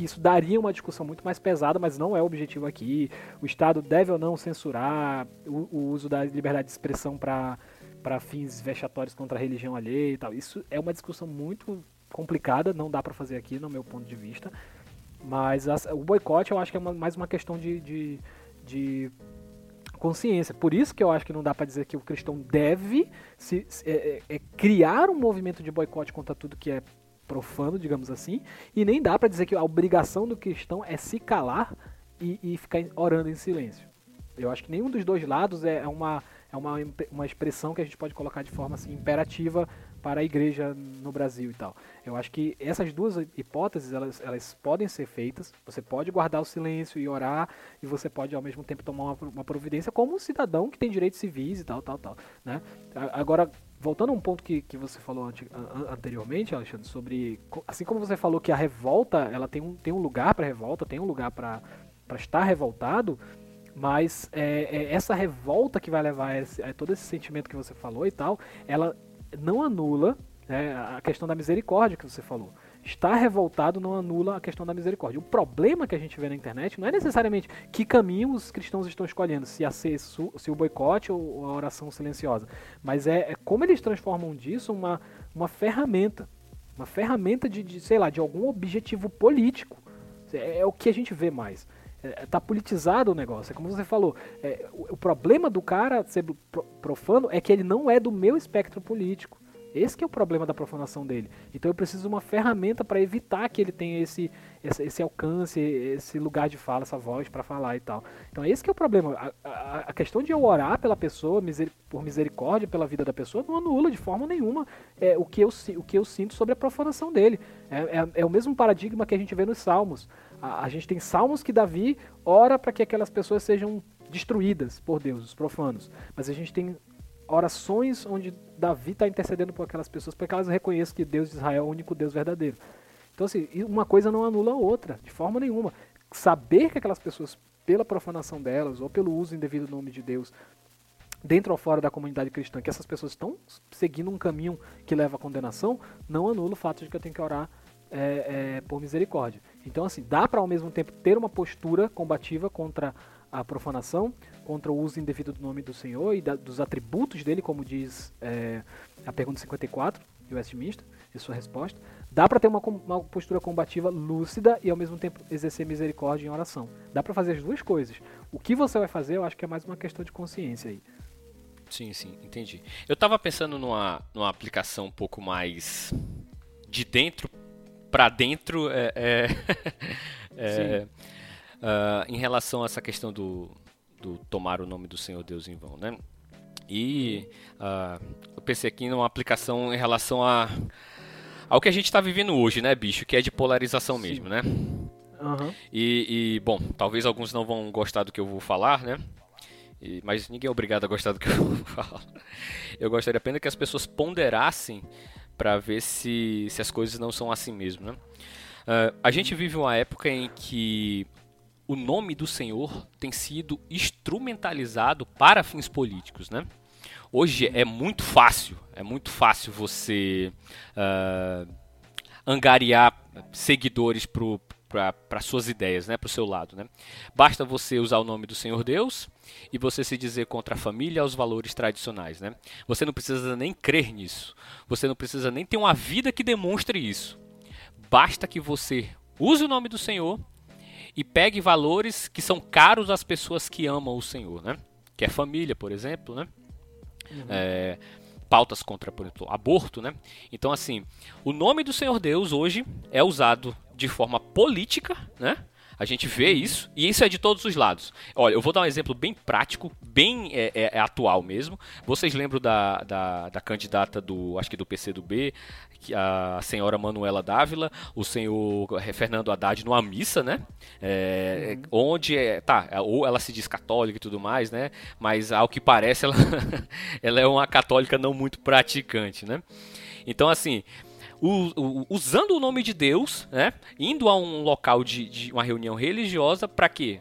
que isso daria uma discussão muito mais pesada, mas não é o objetivo aqui. O Estado deve ou não censurar o, o uso da liberdade de expressão para fins vexatórios contra a religião alheia e tal. Isso é uma discussão muito complicada, não dá para fazer aqui, no meu ponto de vista. Mas as- o boicote eu acho que é uma- mais uma questão de, de, de consciência. Por isso que eu acho que não dá para dizer que o cristão deve se, se- é- é- é criar um movimento de boicote contra tudo que é profano, digamos assim, e nem dá para dizer que a obrigação do cristão é se calar e, e ficar orando em silêncio. Eu acho que nenhum dos dois lados é uma, é uma, uma expressão que a gente pode colocar de forma assim, imperativa para a igreja no Brasil e tal. Eu acho que essas duas hipóteses elas, elas podem ser feitas. Você pode guardar o silêncio e orar, e você pode ao mesmo tempo tomar uma, uma providência como um cidadão que tem direitos civis e tal, tal, tal. Né? Agora, voltando a um ponto que, que você falou ante- an- an- anteriormente, Alexandre, sobre assim como você falou que a revolta ela tem um, tem um lugar para revolta, tem um lugar para estar revoltado, mas é, é, essa revolta que vai levar esse- a todo esse sentimento que você falou e tal, ela não anula né, a questão da misericórdia que você falou. Estar revoltado não anula a questão da misericórdia. O problema que a gente vê na internet não é necessariamente que caminho os cristãos estão escolhendo, se, a ser se o boicote ou a oração silenciosa, mas é, é como eles transformam disso uma, uma ferramenta. Uma ferramenta de, de, sei lá, de algum objetivo político. É, é o que a gente vê mais. É, tá politizado o negócio. É como você falou. É, o, o, problema do cara ser profano é que ele não é do meu espectro político. Esse é o problema da profanação dele. Então eu preciso de uma ferramenta para evitar que ele tenha esse, esse, esse, alcance, esse lugar de fala, essa voz para falar e tal. Então esse é o problema. A, a, a, questão de eu orar pela pessoa, por misericórdia pela vida da pessoa, não anula de forma nenhuma é, o, que eu, o que eu sinto sobre a profanação dele. É, é, é o mesmo paradigma que a gente vê nos Salmos. A, a gente tem salmos que Davi ora para que aquelas pessoas sejam destruídas por Deus, os profanos. Mas a gente tem orações onde Davi está intercedendo por aquelas pessoas para que elas reconheçam que Deus de Israel é o único Deus verdadeiro. Então, assim, uma coisa não anula a outra, de forma nenhuma. Saber que aquelas pessoas, pela profanação delas ou pelo uso indevido do nome de Deus, dentro ou fora da comunidade cristã, que essas pessoas estão seguindo um caminho que leva à condenação, não anula o fato de que eu tenho que orar é, é, por misericórdia. Então, assim, dá para ao mesmo tempo ter uma postura combativa contra a profanação, contra o uso indevido do nome do Senhor e da, dos atributos dele, como diz é, a pergunta 54 de Westminster, e sua resposta. Dá para ter uma, uma, postura combativa lúcida e ao mesmo tempo exercer misericórdia em oração. Dá para fazer as duas coisas. O que você vai fazer, eu acho que é mais uma questão de consciência aí. Sim, sim, entendi. Eu estava pensando numa, numa aplicação um pouco mais de dentro para dentro é, é, é uh, em relação a essa questão do, do tomar o nome do Senhor Deus em vão, né? E uh, eu pensei aqui numa aplicação em relação a ao que a gente está vivendo hoje, né, bicho? Que é de polarização Sim. mesmo, né? Uhum. E, e, bom, talvez alguns não vão gostar do que eu vou falar, né? E, mas ninguém é obrigado a gostar do que eu vou falar. Eu gostaria apenas que as pessoas ponderassem para ver se, se as coisas não são assim mesmo, né? Uh, a gente vive uma época em que o nome do Senhor tem sido instrumentalizado para fins políticos, né? Hoje é muito fácil, é muito fácil você uh, angariar seguidores para suas ideias, né, para o seu lado. Né? Basta você usar o nome do Senhor Deus e você se dizer contra a família aos valores tradicionais. Né? Você não precisa nem crer nisso. Você não precisa nem ter uma vida que demonstre isso. Basta que você use o nome do Senhor e pegue valores que são caros às pessoas que amam o Senhor, né? Que é família, por exemplo, né? Uhum. É, pautas contra, por exemplo, aborto, né? Então, assim, o nome do Senhor Deus hoje é usado de forma política, né? A gente vê isso, e isso é de todos os lados. Olha, eu vou dar um exemplo bem prático, bem é, é, é atual mesmo. Vocês lembram da, da, da, candidata do, acho que do PCdoB, a senhora Manuela Dávila, o senhor Fernando Haddad numa missa, né? É, uhum. Onde, é, tá, ou ela se diz católica e tudo mais, né? Mas ao que parece ela, ela é uma católica não muito praticante, né? Então, assim, usando o nome de Deus, né? Indo a um local de, de uma reunião religiosa para quê?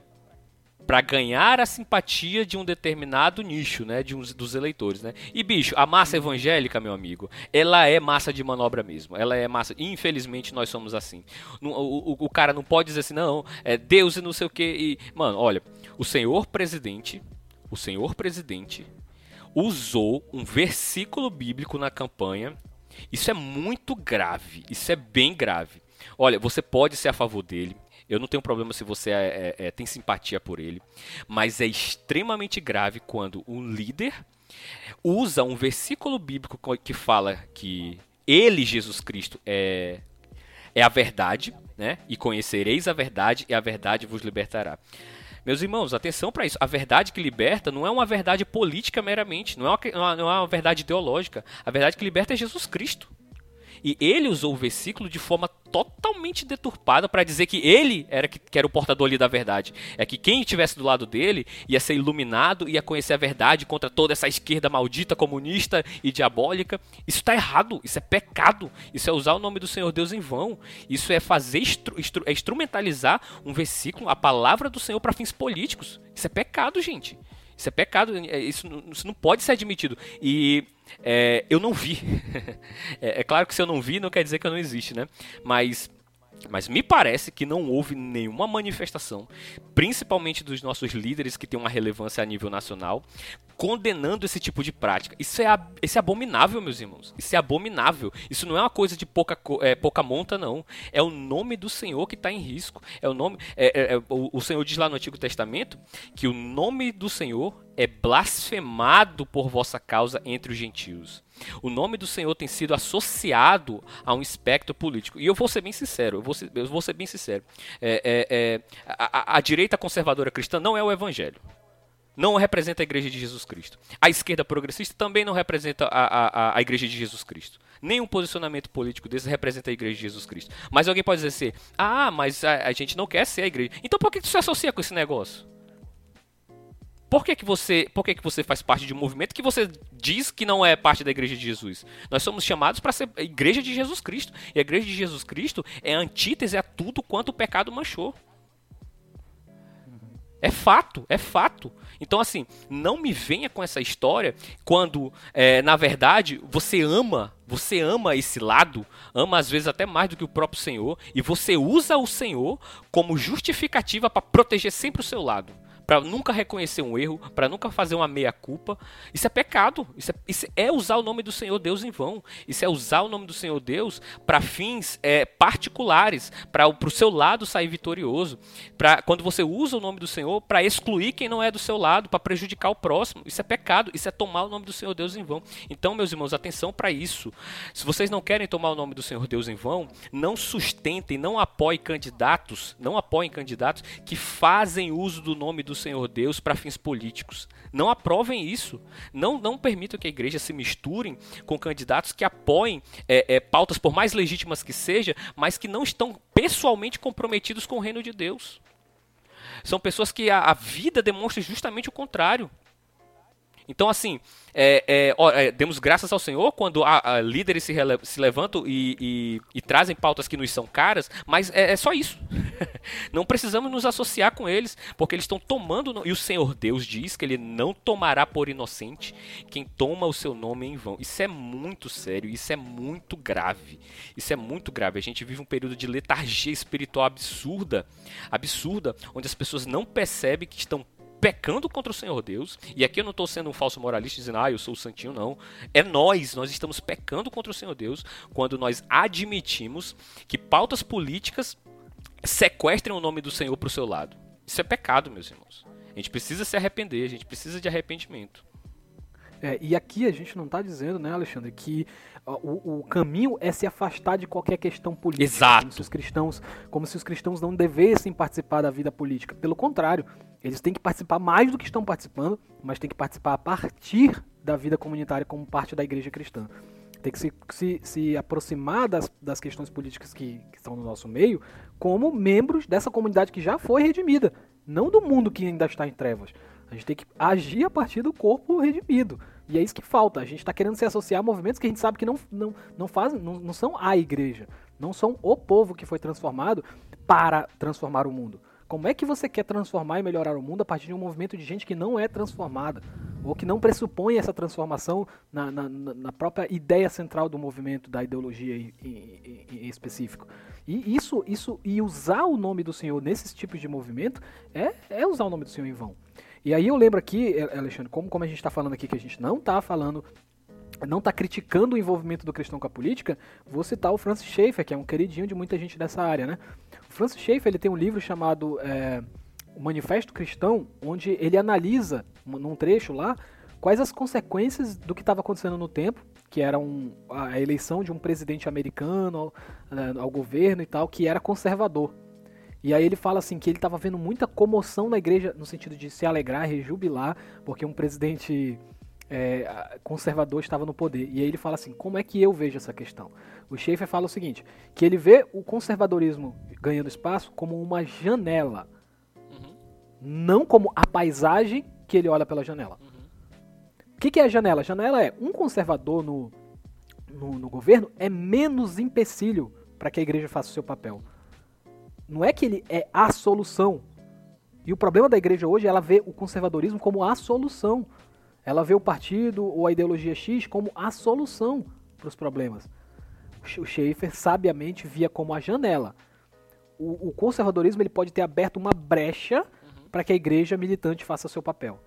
Para ganhar a simpatia de um determinado nicho, né? De uns dos eleitores, né? E bicho, a massa evangélica, meu amigo, ela é massa de manobra mesmo. Ela é massa. Infelizmente nós somos assim. O, o, o cara não pode dizer assim, não, é Deus e não sei o que. E, mano, olha, o senhor presidente, o senhor presidente usou um versículo bíblico na campanha isso é muito grave. Isso é bem grave. Olha, você pode ser a favor dele. Eu não tenho problema se você é, é, é, tem simpatia por ele. Mas é extremamente grave quando um líder usa um versículo bíblico que fala que ele, Jesus Cristo, é, é a verdade, né? E conhecereis a verdade, e a verdade vos libertará. Meus irmãos, atenção para isso. A verdade que liberta não é uma verdade política meramente, não é uma, não é uma verdade ideológica. A verdade que liberta é Jesus Cristo. E ele usou o versículo de forma totalmente deturpada para dizer que ele era que, que, era o portador ali da verdade. É que quem estivesse do lado dele ia ser iluminado, ia conhecer a verdade contra toda essa esquerda maldita, comunista e diabólica. Isso está errado, isso é pecado, isso é usar o nome do Senhor Deus em vão. Isso é fazer instru, instru, é instrumentalizar um versículo, a palavra do Senhor para fins políticos. Isso é pecado, gente. Isso é pecado, é, isso, isso não pode ser admitido. E é, eu não vi. é, é, claro que se eu não vi, não quer dizer que eu não existe, né? Mas Mas me parece que não houve nenhuma manifestação, principalmente dos nossos líderes que têm uma relevância a nível nacional, condenando esse tipo de prática. Isso é, isso é abominável, meus irmãos. Isso é abominável. Isso não é uma coisa de pouca, é, pouca monta, não. É o nome do Senhor que está em risco. É o nome. É, é, é, o, o Senhor diz lá no Antigo Testamento que o nome do Senhor é blasfemado por vossa causa entre os gentios. O nome do Senhor tem sido associado a um espectro político. E eu vou ser bem sincero, eu vou ser, eu vou ser bem sincero. É, é, é, a, a direita conservadora cristã não é o evangelho não representa a Igreja de Jesus Cristo. A esquerda progressista também não representa a, a, a Igreja de Jesus Cristo. Nenhum posicionamento político desse representa a Igreja de Jesus Cristo. Mas alguém pode dizer assim: ah, mas a, a gente não quer ser a Igreja. Então por que você se associa com esse negócio? Por que, que, você, por que, que você faz parte de um movimento que você diz que não é parte da Igreja de Jesus? Nós somos chamados para ser a Igreja de Jesus Cristo. E a Igreja de Jesus Cristo é a antítese a tudo quanto o pecado manchou. É fato, é fato. Então, assim, não me venha com essa história quando, é, na verdade, você ama, você ama esse lado, ama às vezes até mais do que o próprio Senhor, e você usa o Senhor como justificativa para proteger sempre o seu lado para nunca reconhecer um erro, para nunca fazer uma meia-culpa. Isso é pecado. Isso é, isso é, usar o nome do Senhor Deus em vão. Isso é usar o nome do Senhor Deus para fins é, particulares, para o seu lado sair vitorioso. Pra, quando você usa o nome do Senhor para excluir quem não é do seu lado, para prejudicar o próximo. Isso é pecado. Isso é tomar o nome do Senhor Deus em vão. Então, meus irmãos, atenção para isso. Se vocês não querem tomar o nome do Senhor Deus em vão, não sustentem, não apoiem candidatos, não apoiem candidatos que fazem uso do nome do Senhor Deus para fins políticos. Não aprovem isso. Não, não permitam que a igreja se misture com candidatos que apoiem é, é, pautas, por mais legítimas que seja, mas que não estão pessoalmente comprometidos com o reino de Deus. São pessoas que a, a vida demonstra justamente o contrário. Então, assim, é, é, ó, é, demos graças ao Senhor quando a, a líderes se, se levantam e, e, e, trazem pautas que nos são caras, mas é, é só isso. não precisamos nos associar com eles, porque eles estão tomando. E o Senhor Deus diz que ele não tomará por inocente quem toma o seu nome em vão. Isso é muito sério, isso é muito grave. Isso é muito grave. A gente vive um período de letargia espiritual absurda, absurda, onde as pessoas não percebem que estão pecando contra o Senhor Deus, e aqui eu não estou sendo um falso moralista dizendo, ah, eu sou o santinho, não. É nós, nós estamos pecando contra o Senhor Deus quando nós admitimos que pautas políticas sequestrem o nome do Senhor para o seu lado. Isso é pecado, meus irmãos. A gente precisa se arrepender, a gente precisa de arrependimento. É, e aqui a gente não está dizendo, né, Alexandre, que o, o, caminho é se afastar de qualquer questão política. Exato. Como se, os cristãos, como se os cristãos não devessem participar da vida política. Pelo contrário, eles têm que participar mais do que estão participando, mas têm que participar a partir da vida comunitária como parte da igreja cristã. Tem que se, se, se aproximar das, das questões políticas que, que estão no nosso meio como membros dessa comunidade que já foi redimida, não do mundo que ainda está em trevas. A gente tem que agir a partir do corpo redimido. E é isso que falta. A gente está querendo se associar a movimentos que a gente sabe que não, não, não fazem, não, não são a igreja. Não são o povo que foi transformado para transformar o mundo. Como é que você quer transformar e melhorar o mundo a partir de um movimento de gente que não é transformada? Ou que não pressupõe essa transformação na, na, na própria ideia central do movimento, da ideologia em, em, em, específico? E isso, isso, e usar o nome do Senhor nesses tipos de movimento é, é usar o nome do Senhor em vão. E aí eu lembro aqui, Alexandre, como, como a gente está falando aqui que a gente não está falando não está criticando o envolvimento do cristão com a política, vou citar o Francis Schaeffer, que é um queridinho de muita gente dessa área, né? O Francis Schaeffer ele tem um livro chamado é, O Manifesto Cristão, onde ele analisa, num trecho lá, quais as consequências do que estava acontecendo no tempo, que era um, a eleição de um presidente americano ao, né, ao governo e tal, que era conservador. E aí ele fala assim que ele estava vendo muita comoção na igreja no sentido de se alegrar, rejubilar, porque um presidente é, conservador estava no poder. E aí ele fala assim: como é que eu vejo essa questão? O Schaefer fala o seguinte: que ele vê o conservadorismo ganhando espaço como uma janela, uhum. não como a paisagem que ele olha pela janela. Uhum. O que, que é a janela? A janela é um conservador no, no, no governo é menos empecilho para que a igreja faça o seu papel. Não é que ele é a solução. E o problema da igreja hoje é ela vê o conservadorismo como a solução. Ela vê o partido ou a ideologia X como a solução para os problemas. O Schaefer sabiamente via como a janela. o, o conservadorismo ele pode ter aberto uma brecha uhum. para que a igreja militante faça seu papel.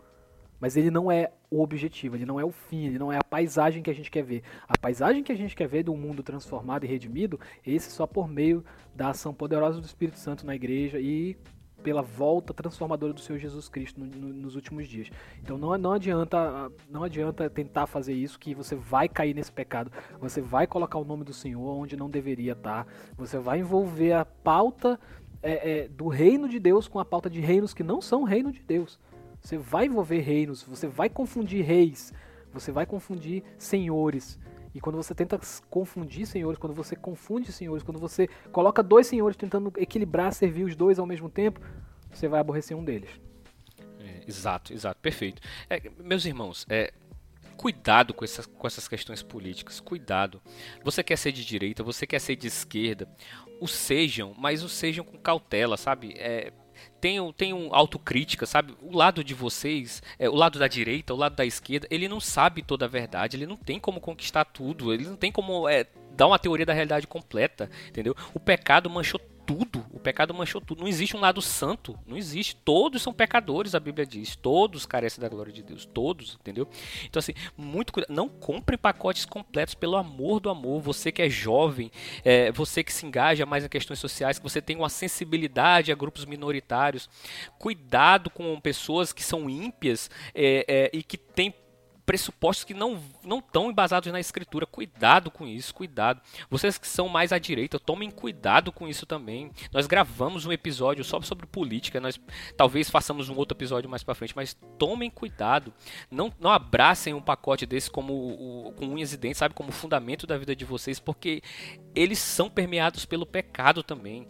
Mas ele não é o objetivo, ele não é o fim, ele não é a paisagem que a gente quer ver. A paisagem que a gente quer ver de um mundo transformado e redimido, esse só por meio da ação poderosa do Espírito Santo na igreja e pela volta transformadora do Senhor Jesus Cristo no, no, nos últimos dias. Então não, não adianta não adianta tentar fazer isso que você vai cair nesse pecado. Você vai colocar o nome do Senhor onde não deveria estar. Você vai envolver a pauta é, é, do reino de Deus com a pauta de reinos que não são reino de Deus. Você vai envolver reinos, você vai confundir reis, você vai confundir senhores. E quando você tenta confundir senhores, quando você confunde senhores, quando você coloca dois senhores tentando equilibrar, servir os dois ao mesmo tempo, você vai aborrecer um deles. É, exato, exato, perfeito. É, meus irmãos, é, cuidado com essas, com essas questões políticas, cuidado. Você quer ser de direita, você quer ser de esquerda, o sejam, mas o sejam com cautela, sabe? É, tenham, tenham autocrítica, sabe? O lado de vocês, é, o lado da direita, o lado da esquerda, ele não sabe toda a verdade, ele não tem como conquistar tudo, ele não tem como é, dar uma teoria da realidade completa, entendeu? O pecado manchou tudo. O pecado manchou tudo. Não existe um lado santo. Não existe. Todos são pecadores, a Bíblia diz. Todos carecem da glória de Deus. Todos, entendeu? Então, assim, muito cuidado. Não compre pacotes completos, pelo amor do amor. Você que é jovem, é, você que se engaja mais em questões sociais, que você tem uma sensibilidade a grupos minoritários. Cuidado com pessoas que são ímpias é, é, e que têm pressupostos que não não estão embasados na escritura. Cuidado com isso, cuidado. Vocês que são mais à direita, tomem cuidado com isso também. Nós gravamos um episódio só sobre política, nós talvez façamos um outro episódio mais para frente, mas tomem cuidado. Não, não abracem um pacote desse como o, com unhas e dentes, sabe, como fundamento da vida de vocês, porque eles são permeados pelo pecado também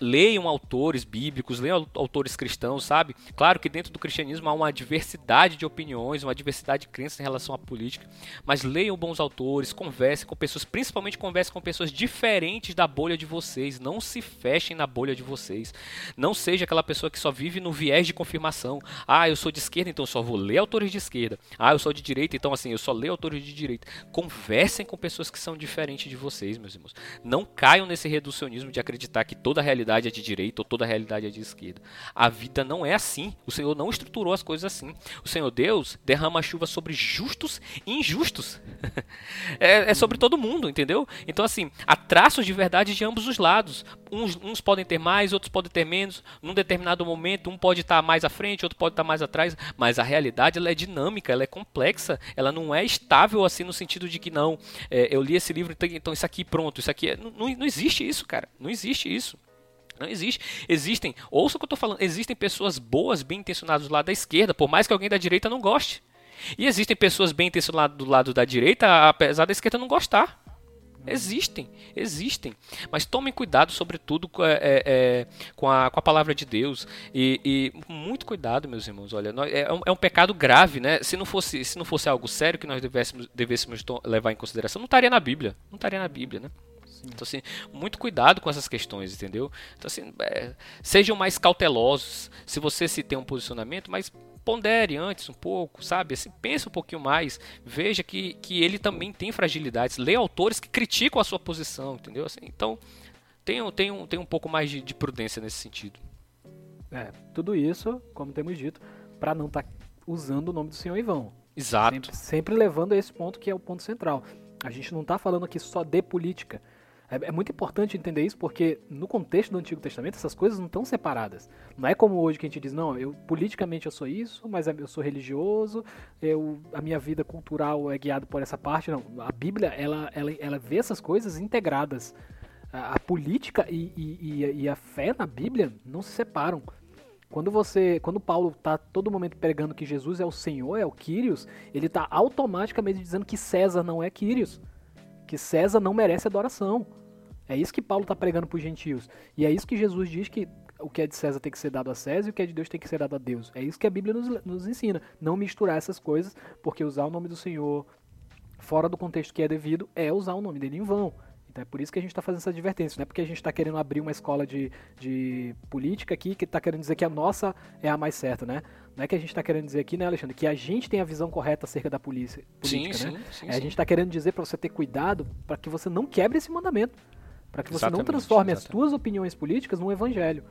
leiam autores bíblicos, leiam autores cristãos, sabe? Claro que dentro do cristianismo há uma diversidade de opiniões, uma diversidade de crenças em relação à política, mas leiam bons autores, conversem com pessoas, principalmente conversem com pessoas diferentes da bolha de vocês, não se fechem na bolha de vocês. Não seja aquela pessoa que só vive no viés de confirmação. Ah, eu sou de esquerda, então só vou ler autores de esquerda. Ah, eu sou de direita, então assim, eu só leio autores de direita. Conversem com pessoas que são diferentes de vocês, meus irmãos. Não caiam nesse reducionismo de acreditar que toda a realidade realidade é de direita ou toda realidade é de esquerda. A vida não é assim. O Senhor não estruturou as coisas assim. O Senhor Deus derrama chuva sobre justos e injustos. é, é, sobre todo mundo, entendeu? Então, assim, há traços de verdade de ambos os lados. Uns, uns podem ter mais, outros podem ter menos. Num determinado momento, um pode estar mais à frente, outro pode estar mais atrás. Mas a realidade ela é dinâmica, ela é complexa. Ela não é estável assim no sentido de que não. É, eu li esse livro, então isso aqui pronto, isso aqui é, não, não existe isso, cara. Não existe isso. Não existe. Existem, ouça o que eu estou falando, existem pessoas boas, bem intencionadas do lado da esquerda, por mais que alguém da direita não goste. E existem pessoas bem intencionadas do lado da direita, apesar da esquerda não gostar. Existem, existem. Mas tomem cuidado, sobretudo, é, é, é, com, a, com a palavra de Deus. E, e muito cuidado, meus irmãos. Olha, nós, é, um, é, um, pecado grave, né? Se não fosse, se não fosse algo sério que nós devêssemos, devêssemos levar em consideração, não estaria na Bíblia. Não estaria na Bíblia, né? Então, assim, muito cuidado com essas questões, entendeu? Então, assim, é, sejam mais cautelosos. Se você se tem um posicionamento, mas pondere antes um pouco, sabe? Assim, pense um pouquinho mais. Veja que, que ele também tem fragilidades. Leia autores que criticam a sua posição, entendeu? Assim, então, tenha, tenha, tenha um pouco mais de, de prudência nesse sentido. É, tudo isso, como temos dito, para não estar tá usando o nome do senhor Ivão. Exato. Sempre, sempre levando a esse ponto que é o ponto central. A gente não está falando aqui só de política. É, é, muito importante entender isso porque no contexto do Antigo Testamento essas coisas não estão separadas. Não é como hoje que a gente diz, não, eu politicamente eu sou isso, mas eu sou religioso, eu, a minha vida cultural é guiada por essa parte. Não, a Bíblia ela, ela, ela vê essas coisas integradas. A, a política e, e, e a fé na Bíblia não se separam. Quando você, quando Paulo está todo momento pregando que Jesus é o Senhor, é o Quírios, ele está automaticamente dizendo que César não é Quírios, César não merece adoração. É isso que Paulo está pregando para os gentios. E é isso que Jesus diz que o que é de César tem que ser dado a César e o que é de Deus tem que ser dado a Deus. É isso que a Bíblia nos, nos ensina. Não misturar essas coisas, porque usar o nome do Senhor fora do contexto que é devido é usar o nome dele em vão. Então é por isso que a gente está fazendo essa advertência. Não é porque a gente está querendo abrir uma escola de, de política aqui que está querendo dizer que a nossa é a mais certa, né? Não é que a gente está querendo dizer aqui, né, Alexandre, que a gente tem a visão correta acerca da polícia, política, sim, né? Sim, sim, é, a gente está querendo dizer para você ter cuidado para que você não quebre esse mandamento. para que você Exatamente, não transforme as exatamente. tuas opiniões políticas num evangelho.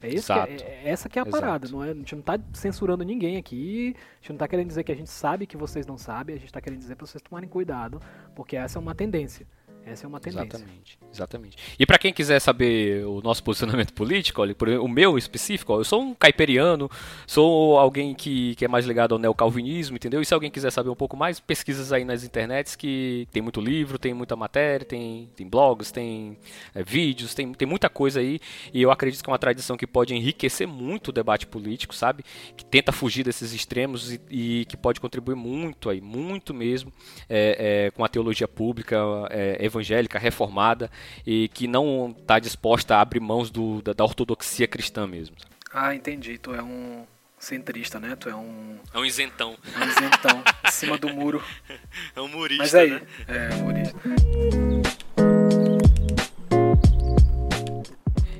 É, isso é- Exato. é- essa que é a Exato. parada. Não é, a gente não tá censurando ninguém aqui. A gente não tá querendo dizer que a gente sabe que vocês não sabem. A gente tá querendo dizer para vocês tomarem cuidado, porque essa é uma tendência. Essa é uma tendência. Exatamente, exatamente. E para quem quiser saber o nosso posicionamento político, olha, o meu específico, eu sou um caiperiano, sou alguém que, que é mais ligado ao neocalvinismo, entendeu? E se alguém quiser saber um pouco mais, pesquisas aí nas internets que tem muito livro, tem muita matéria, tem, tem blogs, tem é, vídeos, tem, tem muita coisa aí. E eu acredito que é uma tradição que pode enriquecer muito o debate político, sabe? Que tenta fugir desses extremos e, e que pode contribuir muito aí, muito mesmo, é, é, com a teologia pública é, evangélica, reformada, e que não está disposta a abrir mãos do, da, da ortodoxia cristã mesmo. Ah, entendi. Tu é um centrista, né? Tu é um, É um isentão. um isentão em cima do muro. É um humorista, Mas aí, é, humorista.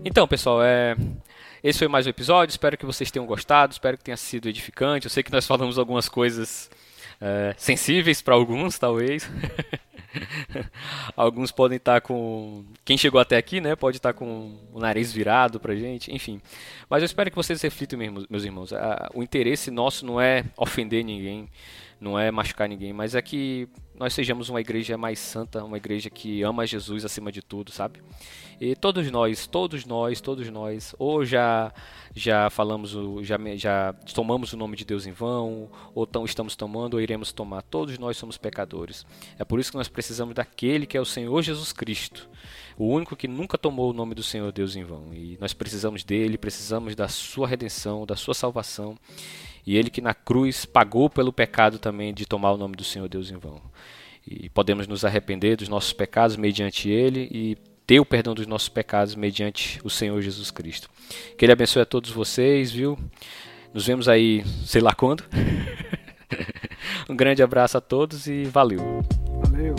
Então, pessoal, é... esse foi mais um episódio. Espero que vocês tenham gostado. Espero que tenha sido edificante. Eu sei que nós falamos algumas coisas é, sensíveis para alguns, talvez. alguns podem estar com. Quem chegou até aqui, né? Pode estar com o nariz virado pra gente, enfim. Mas eu espero que vocês reflitam, meus irmãos. Ah, O interesse nosso não é ofender ninguém, não é machucar ninguém, mas é que nós sejamos uma igreja mais santa, uma igreja que ama Jesus acima de tudo, sabe? E todos nós, todos nós, todos nós, ou já já falamos, já, já tomamos o nome de Deus em vão, ou tão, estamos tomando, ou iremos tomar. Todos nós somos pecadores. É por isso que nós precisamos daquele que é o Senhor Jesus Cristo, o único que nunca tomou o nome do Senhor Deus em vão. E nós precisamos dele, precisamos da sua redenção, da sua salvação. E ele que na cruz pagou pelo pecado também de tomar o nome do Senhor Deus em vão. E podemos nos arrepender dos nossos pecados mediante ele e ter o perdão dos nossos pecados mediante o Senhor Jesus Cristo. Que ele abençoe a todos vocês, viu? Nos vemos aí, sei lá quando. um grande abraço a todos e valeu. Valeu.